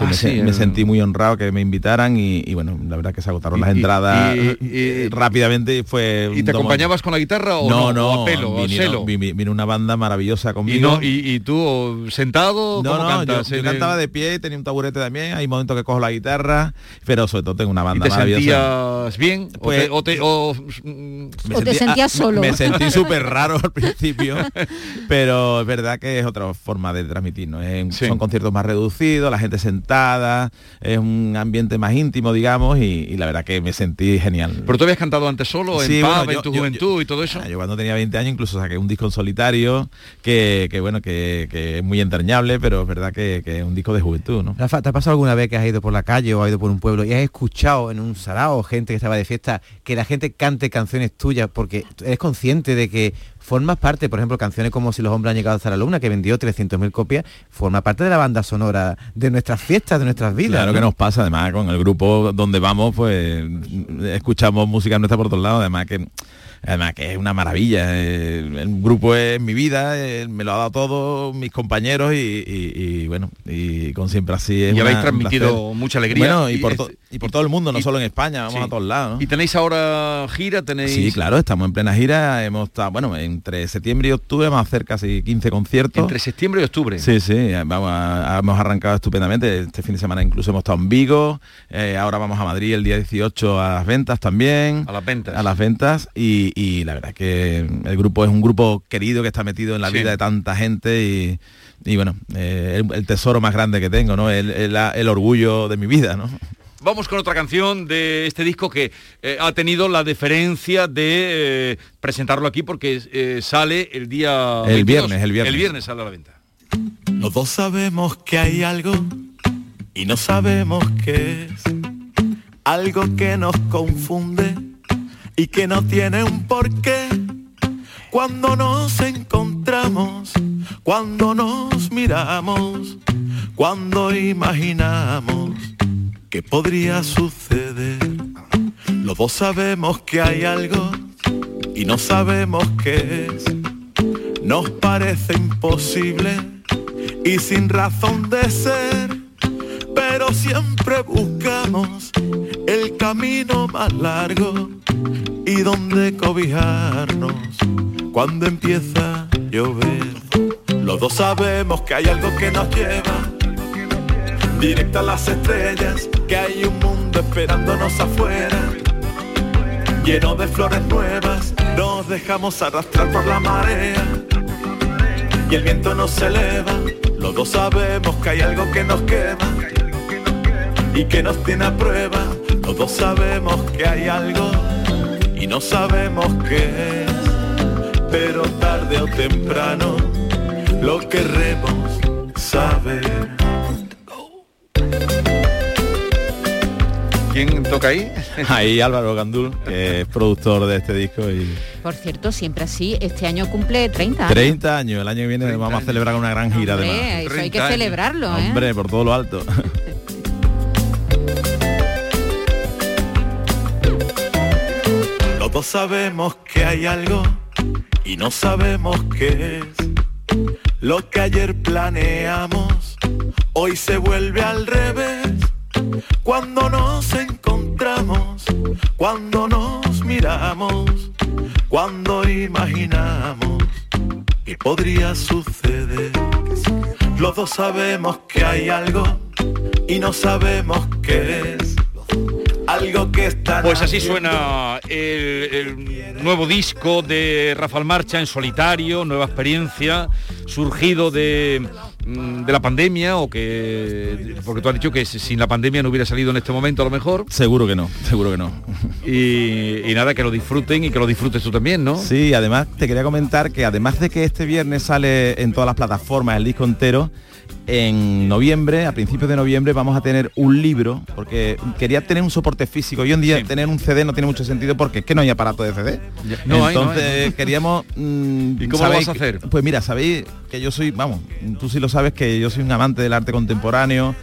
que Ah, me, sí, me el- sentí muy honrado que me invitaran y, y, bueno, la verdad que se agotaron Y- las y- entradas y- eh, rápidamente y fue... ¿Y te acompañabas con la guitarra o no, no? no, o a pelo, o vino una banda maravillosa ¿Y, conmigo. no, y, y tú sentado? No, ¿Cómo no, yo, cantas? yo En cantaba de pie, tenía un taburete también, hay momentos que cojo la guitarra, pero sobre todo tengo una ¿Y banda te maravillosa. sentías bien? ¿O Pues- te- o te- o, mm, Me O te sentí- sentías ah, solo. Me, me sentí [LAUGHS] súper raro al principio, [LAUGHS] pero es verdad que es otra forma de transmitir, ¿no? Es- Sí. Son conciertos más reducidos, la gente sentada, es un ambiente más íntimo, digamos, y, y la verdad que me sentí genial. ¿Pero tú habías cantado antes solo, en Sí, pub, bueno, en yo- tu yo- juventud y todo eso? Ah, Yo cuando tenía 20 años incluso saqué un disco en solitario que, que, bueno, que, que es muy entrañable, pero es verdad que, que es un disco de juventud, ¿no? Rafa, ¿te ha pasado alguna vez que has ido por la calle o has ido por un pueblo y has escuchado en un sarao gente que estaba de fiesta que la gente cante canciones tuyas porque eres consciente de que formas parte, por ejemplo, canciones como Si los hombres han llegado la luna, que vendió 300.000 copias, forma parte de la banda sonora de nuestras fiestas, de nuestras vidas. Claro ¿no? que nos pasa, además con el grupo donde vamos, pues escuchamos música nuestra por todos lados, además que además que es una maravilla. eh, El grupo es mi vida, eh, me lo ha dado todo, mis compañeros y, y- y, bueno, y con siempre así es Y habéis transmitido placer. mucha alegría. Bueno, y, por, to- y por todo el mundo, no solo en España, vamos Sí. a todos lados. ¿no? ¿Y tenéis ahora gira? ¿Tenéis...? Sí, claro, estamos en plena gira, hemos estado, bueno, entre septiembre y octubre vamos a hacer casi 15 conciertos. Entre septiembre y octubre. Sí, sí, vamos a- hemos arrancado estupendamente. Este fin de semana incluso hemos estado en Vigo, eh, ahora vamos a Madrid el día 18 a las ventas también. A las ventas. A las ventas y, y la verdad que el grupo es un grupo querido que está metido en la Sí. vida de tanta gente y, y bueno, eh, el, el tesoro más grande que tengo, ¿no? El, el- el orgullo de mi vida, ¿no? Vamos con otra canción de este disco que eh, ha tenido la deferencia de eh, presentarlo aquí porque eh, sale el día El 22. viernes, el viernes. El viernes sale a la venta. Los dos sabemos que hay algo y no sabemos qué es. Algo que nos confunde y que no tiene un porqué. Cuando nos encontramos, cuando nos miramos, cuando imaginamos que podría suceder. Los dos sabemos que hay algo y no sabemos qué es. Nos parece imposible y sin razón de ser, pero siempre buscamos el camino más largo y donde cobijarnos cuando empieza a llover. Los dos sabemos que hay algo que nos lleva directo a las estrellas, que hay un mundo esperándonos afuera, lleno de flores nuevas, nos dejamos arrastrar por la marea y el viento nos eleva. Los dos sabemos que hay algo que nos quema y que nos tiene a prueba. Los dos sabemos que hay algo y no sabemos qué es, pero tarde o temprano lo querremos saber. ¿Quién toca ahí? [LAUGHS] Ahí Álvaro Gandul, que es productor de este disco y Por cierto, siempre así, este año cumple 30 años. 30 años, el año que viene vamos a celebrar una gran gira Hombre, además. eso hay 30 que celebrarlo, ¿eh? Hombre, por todo lo alto. [LAUGHS] Los dos sabemos que hay algo y no sabemos qué es. Lo que ayer planeamos, hoy se vuelve al revés. Cuando nos encontramos, cuando nos miramos, cuando imaginamos que podría suceder. Los dos sabemos que hay algo y no sabemos qué es. Algo que está Pues así suena el, el nuevo disco de Rafael Marcha en solitario, nueva experiencia, surgido de, mm, de la pandemia o que porque tú has dicho que sin la pandemia no hubiera salido en este momento a lo mejor. Seguro que no seguro que no. Y, y nada que lo disfruten y que lo disfrutes tú también no sí además te quería comentar que además de que este viernes sale en todas las plataformas el disco entero en noviembre, a principios de noviembre, vamos a tener un libro, porque quería tener un soporte físico. Hoy en día tener un CD no tiene mucho sentido porque es que no hay aparato de CD. No hay, no Entonces hay. [LAUGHS] queríamos... mm, ¿Y cómo lo sabéis vas a hacer? Pues mira, sabéis que yo soy, vamos, tú sí lo sabes que yo soy un amante del arte contemporáneo.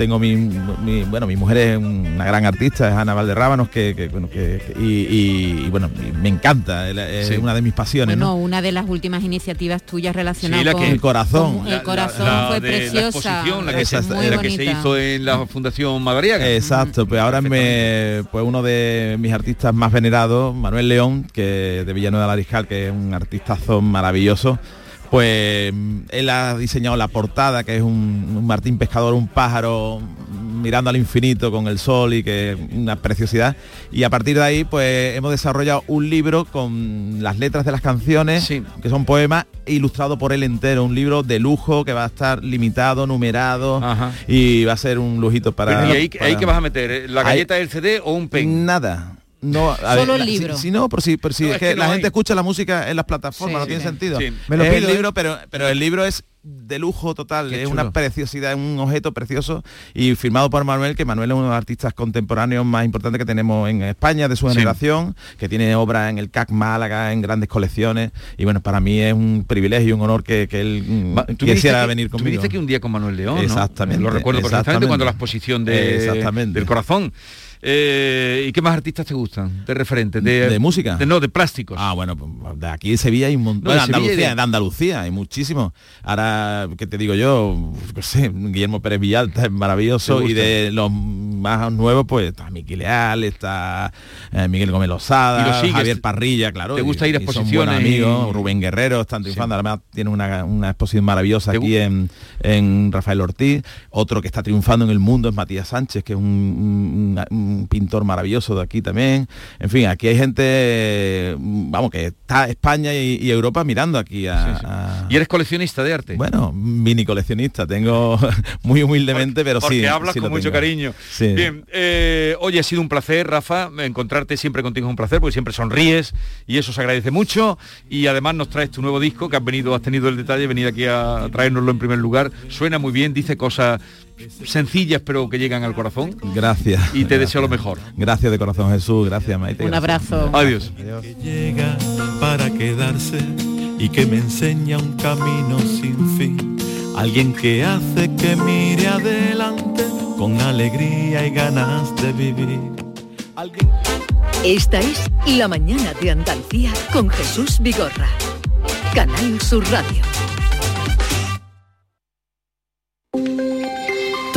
Tengo mi, mi- bueno, mi mujer es una gran artista, es Ana Valderrábanos, que, que, bueno, que, que- y, y- y, bueno, me encanta, es Sí. una de mis pasiones, Bueno, ¿no? una de las últimas iniciativas tuyas relacionadas Sí, la con que- El corazón. con- el corazón La fue de la preciosa. la que, se, Esa- muy la que se bonita. hizo en la Fundación Madariaga. Exacto, pues ahora me, pues uno de mis artistas más venerados, Manuel León, que de Villanueva de la Ariscal, que es un artistazo maravilloso, pues él ha diseñado la portada, que es un, un Martín Pescador, un pájaro mirando al infinito con el sol y que es una preciosidad. Y a partir de ahí, pues hemos desarrollado un libro con las letras de las canciones, que son poemas, ilustrado por él entero, un libro de lujo que va a estar limitado, numerado y va a ser un lujito para... ¿Y ahí, para- ahí qué vas a meter? ¿La Ahí- galleta del CD o un pen? Nada. No, a Solo el la- libro. Si, si no, por si, por si No, es, es que, que no la hay. gente escucha la música en las plataformas, Sí, no tiene sí. sentido. Sí. Me lo es el pido, ¿eh? libro, pero, pero el libro es de lujo total, es una preciosidad, es un objeto precioso y firmado por Manuel, que Manuel es uno de los artistas contemporáneos más importantes que tenemos en España de su Sí. generación, que tiene obras en el CAC Málaga, en grandes colecciones y bueno, para mí es un privilegio y un honor que, que él mm, tú quisiera que- venir tú me conmigo. dijiste que un día con Manuel León, ¿no? Exactamente, Lo recuerdo perfectamente exactamente. cuando la exposición de, Exactamente. del corazón. Eh, ¿Y qué más artistas te gustan? De referentes. De, ¿De música? de- no, de plásticos. Ah, bueno, pues, de aquí de Sevilla hay un montón. No, de Andalucía, de- de... Andalucía hay muchísimos. Ahora, ¿qué te digo yo? No sé, Guillermo Pérez Villalta es maravilloso ¿Te y de los más nuevos, pues está Miki Leal, está eh, Miguel Gómez Lozada. Javier Parrilla, claro. ¿Te y- gusta ir a exposiciones amigos, y- Rubén Guerrero están triunfando, además tiene una, una exposición maravillosa aquí en, en Rafael Ortiz. Otro que está triunfando en el mundo es Matías Sánchez, que es un, un- un pintor maravilloso de aquí también. En fin, aquí hay gente, vamos, que está España y, y Europa mirando aquí a, a- ¿Y eres coleccionista de arte? Bueno, mini coleccionista, tengo [LAUGHS] muy humildemente, pero Porque sí. hablas sí con mucho tengo. cariño. Sí. Bien, eh, oye, ha sido un placer, Rafa, encontrarte siempre contigo es un placer, porque siempre sonríes y eso se agradece mucho. Y además nos traes tu nuevo disco, que has venido, has tenido el detalle de venir aquí a traérnoslo en primer lugar. Suena muy bien, dice cosas sencillas pero que llegan al corazón. Gracias. Y te deseo lo mejor. Gracias de corazón Jesús, gracias Maite. Un gracias. abrazo. Adiós. llega para quedarse y que me enseña un camino sin fin. Alguien que hace que mire adelante con alegría y ganas de vivir. Esta es La Mañana de Andalucía con Jesús Vigorra. Canal Sur Radio.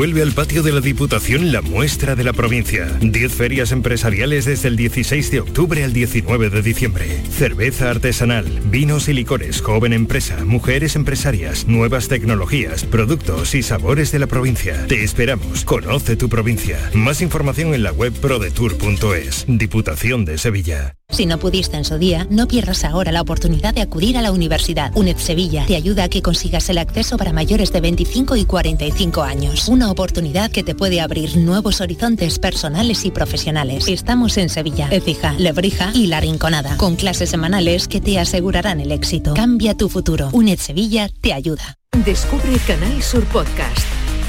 Vuelve al patio de la Diputación la muestra de la provincia. 10 ferias empresariales desde el 16 de octubre al 19 de diciembre. Cerveza artesanal, vinos y licores, joven empresa, mujeres empresarias, nuevas tecnologías, productos y sabores de la provincia. Te esperamos. Conoce tu provincia. Más información en la web prodetour.es. Diputación de Sevilla. Si no pudiste en su día, no pierdas ahora la oportunidad de acudir a la universidad. UNED Sevilla te ayuda a que consigas el acceso para mayores de 25 y 45 años. Una oportunidad que te puede abrir nuevos horizontes personales y profesionales. Estamos en Sevilla, Écija, Lebrija y La Rinconada, con clases semanales que te asegurarán el éxito. Cambia tu futuro. UNED Sevilla te ayuda. Descubre Canal Sur Podcast,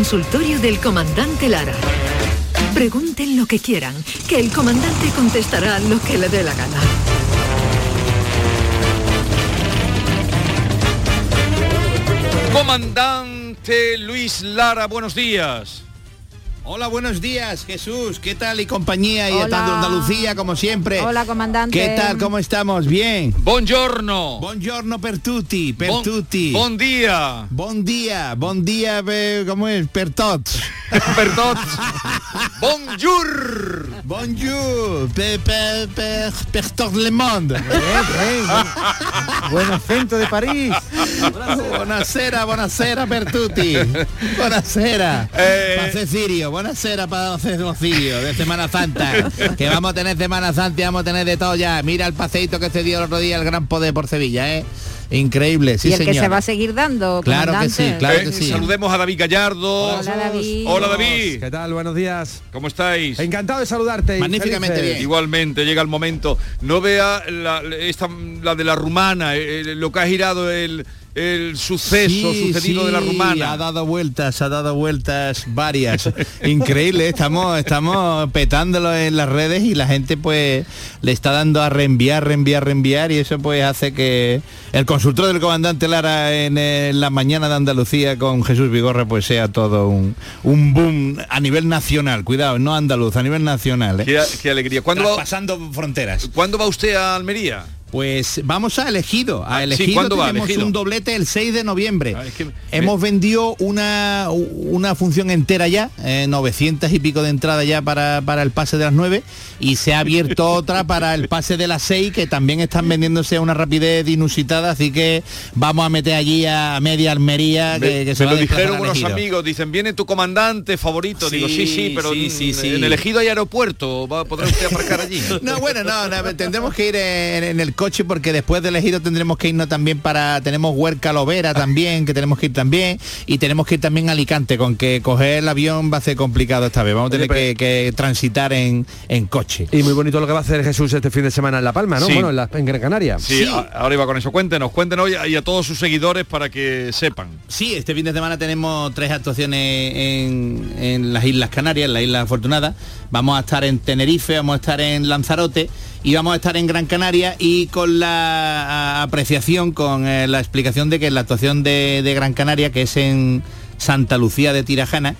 Consultorio del comandante Lara. Pregunten lo que quieran, que el comandante contestará lo que le dé la gana. Comandante Luis Lara, buenos días. Hola, buenos días, Jesús. ¿Qué tal y compañía? Y Hola. tanto Andalucía, como siempre. Hola, comandante. ¿Qué tal? ¿Cómo estamos? Bien. Buongiorno. Buongiorno per tutti, per Bon- tutti. Bon día. Bon día, bon día, eh, ¿cómo es? Per tots. [LAUGHS] per tots. Bonjour. Bonjour. Per, per, per, per tot le monde. Buen acento de París. Buonasera, buonasera per tutti. Buonasera. Eh. Para hacer cirio, buonasera para hacer los cirios de Semana Santa. que vamos a tener Semana Santa y vamos a tener de todo ya. Mira el paseíto que se dio el otro día el Gran Poder por Sevilla, ¿eh? Increíble, sí y el señor. que se va a seguir dando, Claro que sí, claro Eh, que sí. Saludemos a David Gallardo. Hola, David. Hola, David. ¿Qué tal? Buenos días. ¿Cómo estáis? Encantado de saludarte. Magníficamente felices. bien. Igualmente, llega el momento. No vea la, esta, la de la rumana, eh, lo que ha girado el, el suceso Sí, sucedido de la rumana. Ha dado vueltas, ha dado vueltas varias. [LAUGHS] Increíble, estamos, estamos petándolo en las redes y la gente pues le está dando a reenviar, reenviar, reenviar y eso pues hace que el consultor del comandante Lara en, la mañana de Andalucía con Jesús Vigorra pues sea todo un, un boom a nivel nacional. Cuidado, no andaluz, a nivel nacional. ¿eh? Qué, qué alegría. ¿Cuándo va, Pasando fronteras. ¿Cuándo va usted a Almería? Pues vamos a elegido. A Ah, sí, elegido ¿cuándo va? tenemos Elegido. un doblete el 6 de noviembre. Ah, es que me- Hemos vendido una, una función entera ya, eh, 900 y pico de entrada ya para, para el pase de las 9 y se ha abierto [LAUGHS] otra para el pase de las 6 que también están vendiéndose a una rapidez inusitada, así que vamos a meter allí a media Almería que, Me, que se me va lo dijeron unos amigos, dicen, viene tu comandante favorito. Digo, sí, Sí, sí, pero sí, en, sí, sí. en el ejido hay aeropuerto, ¿va, ¿podrá usted aparcar allí? [LAUGHS] No, bueno, no, no, tendremos que ir en, en el coche porque después del ejido tendremos que irnos también para, tenemos Huerca Lovera también, que tenemos que ir también, y tenemos que ir también a Alicante, con que coger el avión va a ser complicado esta vez, vamos a Oye, tener que, que transitar en, en coche. Y muy bonito lo que va a hacer Jesús este fin de semana en La Palma, ¿no? Sí. Bueno, en, la- en Gran Canaria. Sí, a- ahora iba con eso. Cuéntenos, cuéntenos y a, y a todos sus seguidores para que sepan. Sí, este fin de semana tenemos tres actuaciones en, en las Islas Canarias, en la Isla Afortunada. Vamos a estar en Tenerife, vamos a estar en Lanzarote y vamos a estar en Gran Canaria y con la apreciación, con eh, la explicación de que la actuación de, de Gran Canaria, que es en Santa Lucía de Tirajana,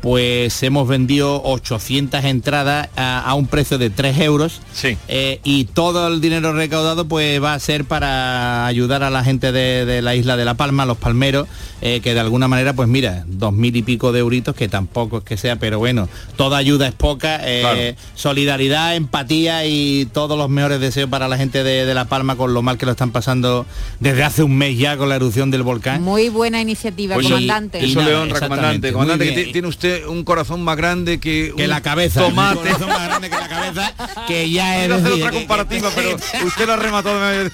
pues hemos vendido 800 entradas a, a un precio de 3 euros Sí. eh, y todo el dinero recaudado pues va a ser para ayudar a la gente de, de la isla de La Palma, los palmeros, eh, que de alguna manera pues mira, dos mil y pico de euritos, que tampoco es que sea, pero bueno, toda ayuda es poca, eh, Claro. solidaridad, empatía y todos los mejores deseos para la gente de, de La Palma con lo mal que lo están pasando desde hace un mes ya con la erupción del volcán. Muy buena iniciativa, Pues comandante. y Eso nada, le honra, comandante. Comandante, que tiene usted un corazón más grande que, que un la cabeza, tomate. un corazón más grande que la cabeza, que ya es Quiero hacer decir, otra comparativa, pero [LAUGHS] usted la remató. de-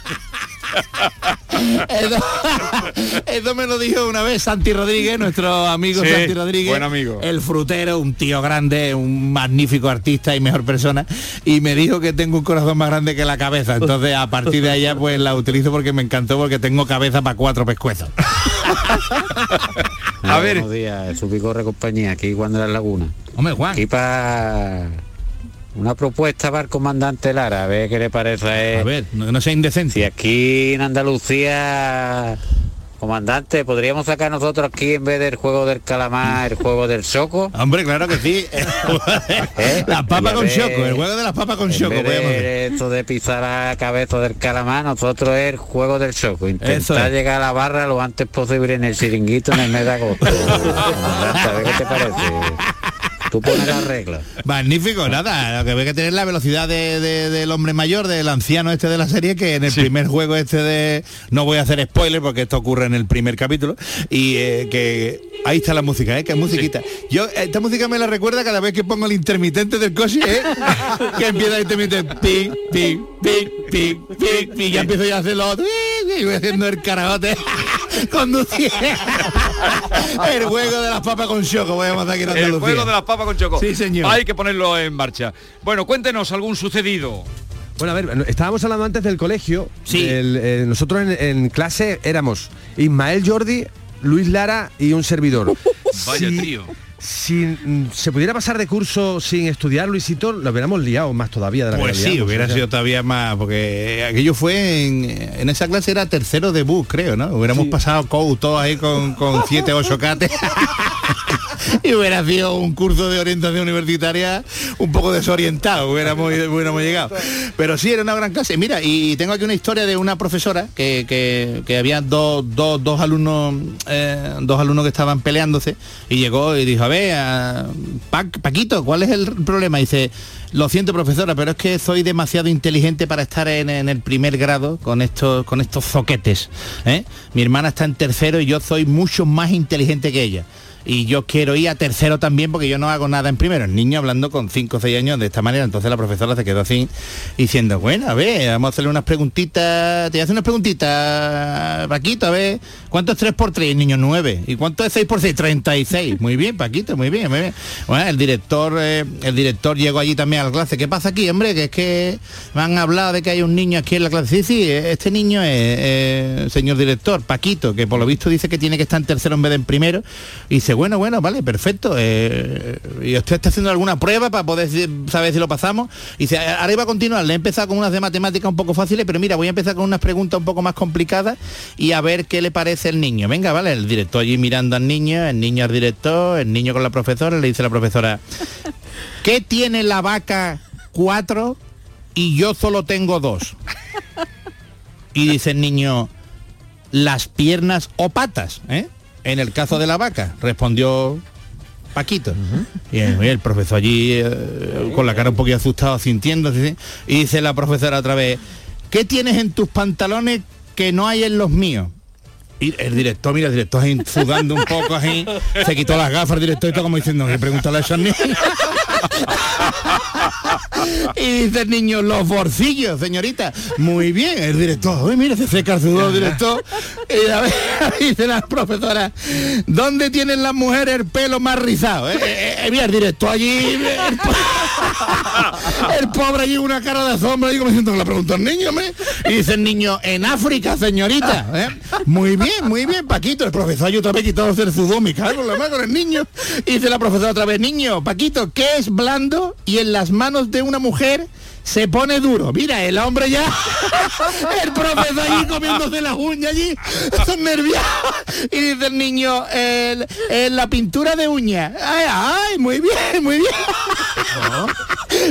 [LAUGHS] Eso, eso me lo dijo una vez Santi Rodríguez, nuestro amigo Sí, Santi Rodríguez. buen amigo. El frutero, un tío grande, un magnífico artista y mejor persona. Y me dijo que tengo un corazón más grande que la cabeza. Entonces a partir de allá pues la utilizo porque me encantó porque tengo cabeza para cuatro pescuezos. [LAUGHS] A ver. Buenos días, su Vigorre compañía, aquí cuando la Laguna. Hombre, Juan. Aquí para una propuesta para el comandante Lara, a ver qué le parece a él. A ver, no, no sea indecente. Si aquí en Andalucía, comandante, podríamos sacar nosotros aquí en vez del juego del calamar, el juego del soco. [LAUGHS] Hombre, claro que sí. [LAUGHS] ¿Eh? Las Y papas a con choco, el juego de las papas con choco. esto de pisar la cabeza del calamar, nosotros es el juego del. Eso Intentar es. llegar a la barra lo antes posible en el chiringuito en el mes de agosto. A qué te parece. Tú pones la regla. Magnífico, nada, lo que hay que tener la velocidad de- de- del hombre mayor, del anciano este de la serie, que en el primer juego este de... No voy a hacer spoiler porque esto ocurre en el primer capítulo, y eh, que... Ahí está la música, ¿eh? Que musiquita. Yo, esta música me la recuerda cada vez que pongo el intermitente del coche, ¿eh? [LAUGHS] que empieza el intermitente, ping, ping, ping, ping, ping, ping, y ya empiezo yo a hacer lo otro, y voy haciendo el carajote, [LAUGHS] conduciendo. [LAUGHS] el juego de las papas con choco, voy a mandar aquí en El juego de las papas con choco. Sí, señor. Hay que ponerlo en marcha. Bueno, cuéntenos algún sucedido. Bueno, a ver, estábamos hablando antes del colegio. Sí. eh, nosotros en, en clase éramos Ismael Jordi, Luis Lara y un servidor. [LAUGHS] Vaya Si- trío. Si mm, se pudiera pasar de curso sin estudiar, Luisito, lo hubiéramos liado más todavía de la Pues que sí, liamos, hubiera o sea. sido todavía más, porque aquello fue en, en esa clase era tercero debut, creo, ¿no? Hubiéramos pasado COU todos ahí con, con siete, ocho cates. [LAUGHS] [LAUGHS] y hubiera sido un curso de orientación universitaria un poco desorientado, hubiéramos, hubiéramos llegado. Pero sí, era una gran clase. Mira, y tengo aquí una historia de una profesora que, que- había dos, dos, dos alumnos eh, dos alumnos que estaban peleándose y llegó y dijo, a ver, a- Pa- Paquito, ¿cuál es el problema? Y dice, lo siento profesora, pero es que soy demasiado inteligente para estar en, en el primer grado con estos, con estos zoquetes. ¿eh? Mi hermana está en tercero y yo soy mucho más inteligente que ella. Y yo quiero ir a tercero también porque yo no hago nada en primero. El niño hablando con 5 o 6 años de esta manera. Entonces la profesora se quedó así diciendo, bueno, a ver, vamos a hacerle unas preguntitas. Te voy a hacer unas preguntitas, Paquito, a ver, ¿cuánto es 3 por 3? Niño 9. ¿Y cuánto es 6 por 6? 36. Muy bien, Paquito, muy bien, muy bien. Bueno, el director, eh, el director llegó allí también a la clase. ¿Qué pasa aquí, hombre? Que es que me han hablado de que hay un niño aquí en la clase. Sí, sí, este niño es, eh, señor director, Paquito, que por lo visto dice que tiene que estar en tercero en vez de en primero. Y dice, bueno, bueno, vale, perfecto. eh, ¿Y usted está haciendo alguna prueba para poder saber si lo pasamos? Y dice, ahora iba a continuar, le he empezado con unas de matemáticas un poco fáciles, pero mira, voy a empezar con unas preguntas un poco más complicadas y a ver qué le parece el niño. Venga, vale, el director allí mirando al niño, el niño al director, el niño con la profesora, le dice la profesora, [LAUGHS] ¿qué tiene la vaca cuatro y yo solo tengo dos? Y dice el niño, las piernas o patas, ¿eh? En el caso de la vaca, respondió Paquito. Y el, profesor allí eh, con la cara un poquito asustado, sintiéndose, y dice la profesora otra vez, ¿qué tienes en tus pantalones que no hay en los míos? Y el director, mira, el director ahí sudando un poco así, se quitó las gafas el director y todo como diciendo, que pregúntale a esos [LAUGHS] niños. Y dice el niño, los bolsillos, señorita. Muy bien, el director, uy, mira, se seca el sudor director. Y a [LAUGHS] dice la profesora, ¿dónde tienen las mujeres el pelo más rizado? eh? Eh, eh, mira, el director allí, el, po- [LAUGHS] el pobre allí una cara de asombro, y como diciendo que le preguntó al niño, hombre. Y dice el niño, en África, señorita. ¿eh? Muy bien, muy bien, Paquito. El profesor allí otra vez quitándose el sudor, me cago la mano con el niño. Y dice la profesora otra vez, niño, Paquito, ¿qué es blando y en las manos de una mujer se pone duro? Mira, el hombre ya, [LAUGHS] el profesor allí comiéndose las uñas allí, [LAUGHS] son nerviosos. Y dice el niño, el- el- la pintura de uñas. Ay, ay, muy bien, muy bien.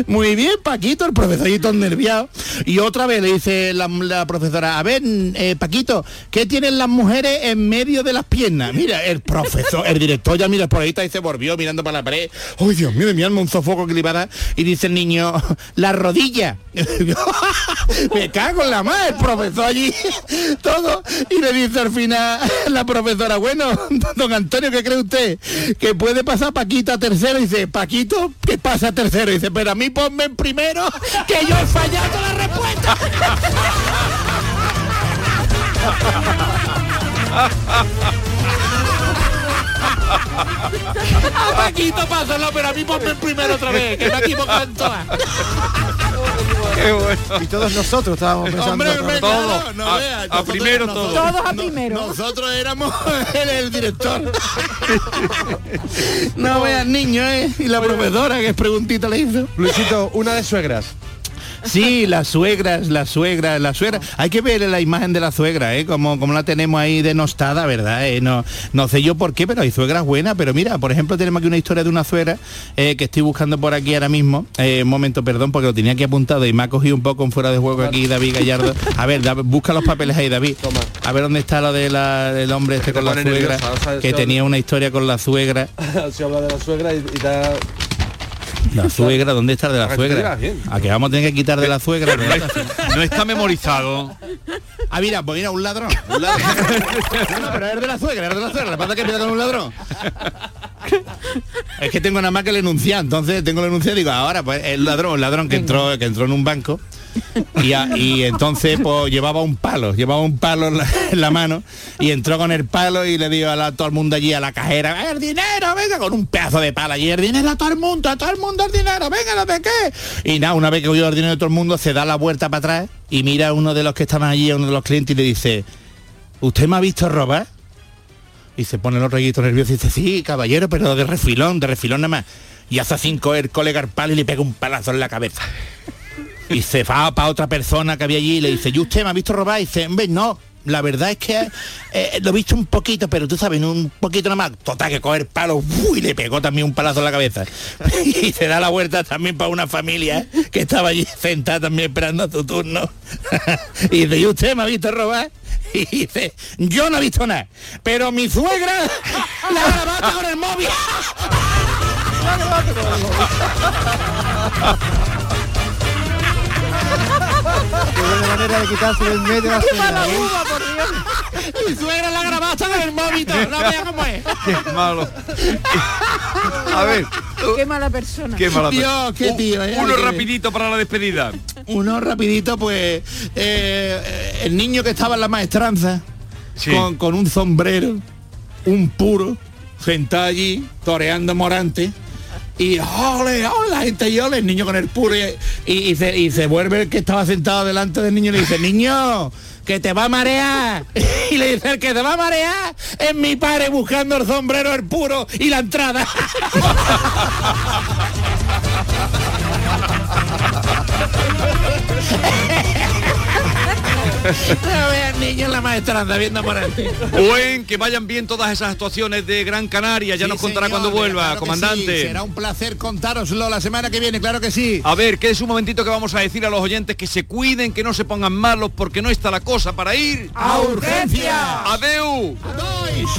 Muy bien, Paquito, el profesor allí todo nerviado. Y otra vez le dice la, la profesora, a ver, eh, Paquito, ¿qué tienen las mujeres en medio de las piernas? Mira, el profesor, el director ya mira por ahí está y se volvió mirando para la pared. ¡Ay, Dios mío, de mi alma un sofoco que le iba a dar! Y dice el niño, [LAUGHS] la rodilla. [LAUGHS] Me cago en la madre, el profesor allí, [LAUGHS] todo. Y le dice al final [LAUGHS] la profesora, bueno, don Antonio, ¿qué cree usted? Que puede pasar Paquito a tercero. Y dice, Paquito, ¿qué pasa tercero? Y dice, pero a mí ponme en primero, que yo he fallado la respuesta. Paquito pásalo, pero a mí ponme en primero otra vez, que me he equivocado en todas. Y todos nosotros estábamos pensando. Hombre, hombre, todo. claro, no A- veas, a nosotros- primero nosotros- todo. Todos a no- primero. Nosotros éramos [LAUGHS] el, el director. [LAUGHS] no veas niño, ¿eh? Y la profesora que es preguntita le hizo. Luisito, una de suegras. Sí, las suegras, las suegras, las suegras. Hay que ver la imagen de la suegra, ¿eh? Como, como la tenemos ahí denostada, ¿verdad? Eh, No, no sé yo por qué, pero hay suegras buenas. Pero mira, por ejemplo, tenemos aquí una historia de una suegra eh, que estoy buscando por aquí ahora mismo. Eh, un momento, perdón, porque lo tenía aquí apuntado y me ha cogido un poco en fuera de juego aquí David Gallardo. A ver, busca los papeles ahí, David. A ver dónde está la- del hombre este Que con la suegra, nerviosa, o sea, que tenía una historia con la suegra. [LAUGHS] Se habla de la suegra y, y da... La suegra, ¿dónde está de la te suegra? A que vamos a tener que quitar de la suegra. No, es- no está memorizado. Ah, mira, pues mira, un ladrón. Un ladrón. No, [LAUGHS] no, pero es de la suegra, es de la suegra. Lo que pasa es que empieza con un ladrón. Es que tengo nada más que el enunciado, entonces tengo el enunciado y digo, ahora pues el ladrón, el ladrón que entró, que entró en un banco y, y entonces pues llevaba un palo, llevaba un palo en la, mano y entró con el palo y le dio a todo el mundo allí a la cajera, el dinero, venga, con un pedazo de palo allí, el dinero a todo el mundo, a todo el mundo el dinero, venga, ¿no de qué? Y nada, una vez que cogió el dinero de todo el mundo, se da la vuelta para atrás y mira a uno de los que estaban allí, a uno de los clientes y le dice, ¿usted me ha visto robar? Y se pone el otro nervioso y dice, sí, caballero, pero de refilón, de refilón nada más. Y hace cinco el colega al palo y le pega un palazo en la cabeza. Y se va para otra persona que había allí y le dice, ¿y usted me ha visto robar? Y dice, no, la verdad es que eh, lo he visto un poquito, pero tú sabes, un poquito nada más. Total, que coger palo ¡uf! y le pegó también un palazo en la cabeza. [LAUGHS] y se da la vuelta también para una familia que estaba allí sentada también esperando a su turno. [LAUGHS] y dice, ¿y usted me ha visto robar? [LAUGHS] Y dice, yo no he visto nada, pero mi suegra la grabata con el móvil. Qué buena manera de quitarse del medio la suegra, ¿eh? Mi [LAUGHS] suegra la grabata con el móvil. No vea cómo es. Qué malo. [LAUGHS] A ver, Qué mala persona. qué mala Dios, qué tío, ¿eh? Uno Qué- rapidito para la despedida. Uno rapidito, pues eh, el niño que estaba en la maestranza con, con un sombrero, un puro, sentado allí, toreando morante. Y ole, ole, la gente y ole, el niño con el puro y, y- y se, y se vuelve el que estaba sentado delante del niño y le dice, niño, que te va a marear. [LAUGHS] Y le dice, el que te va a marear es mi padre buscando el sombrero, el puro y la entrada. [LAUGHS] Niño la maestranza viendo morante. Buen, que vayan bien todas esas actuaciones de Gran Canaria. Ya Sí, nos contará señor, cuando vuelva, claro comandante. sí. Será un placer contároslo la semana que viene, claro que sí. A ver, que es un momentito que vamos a decir a los oyentes que se cuiden, que no se pongan malos porque no está la cosa para ir. ¡A urgencia! ¡Adeu! ¡Adois!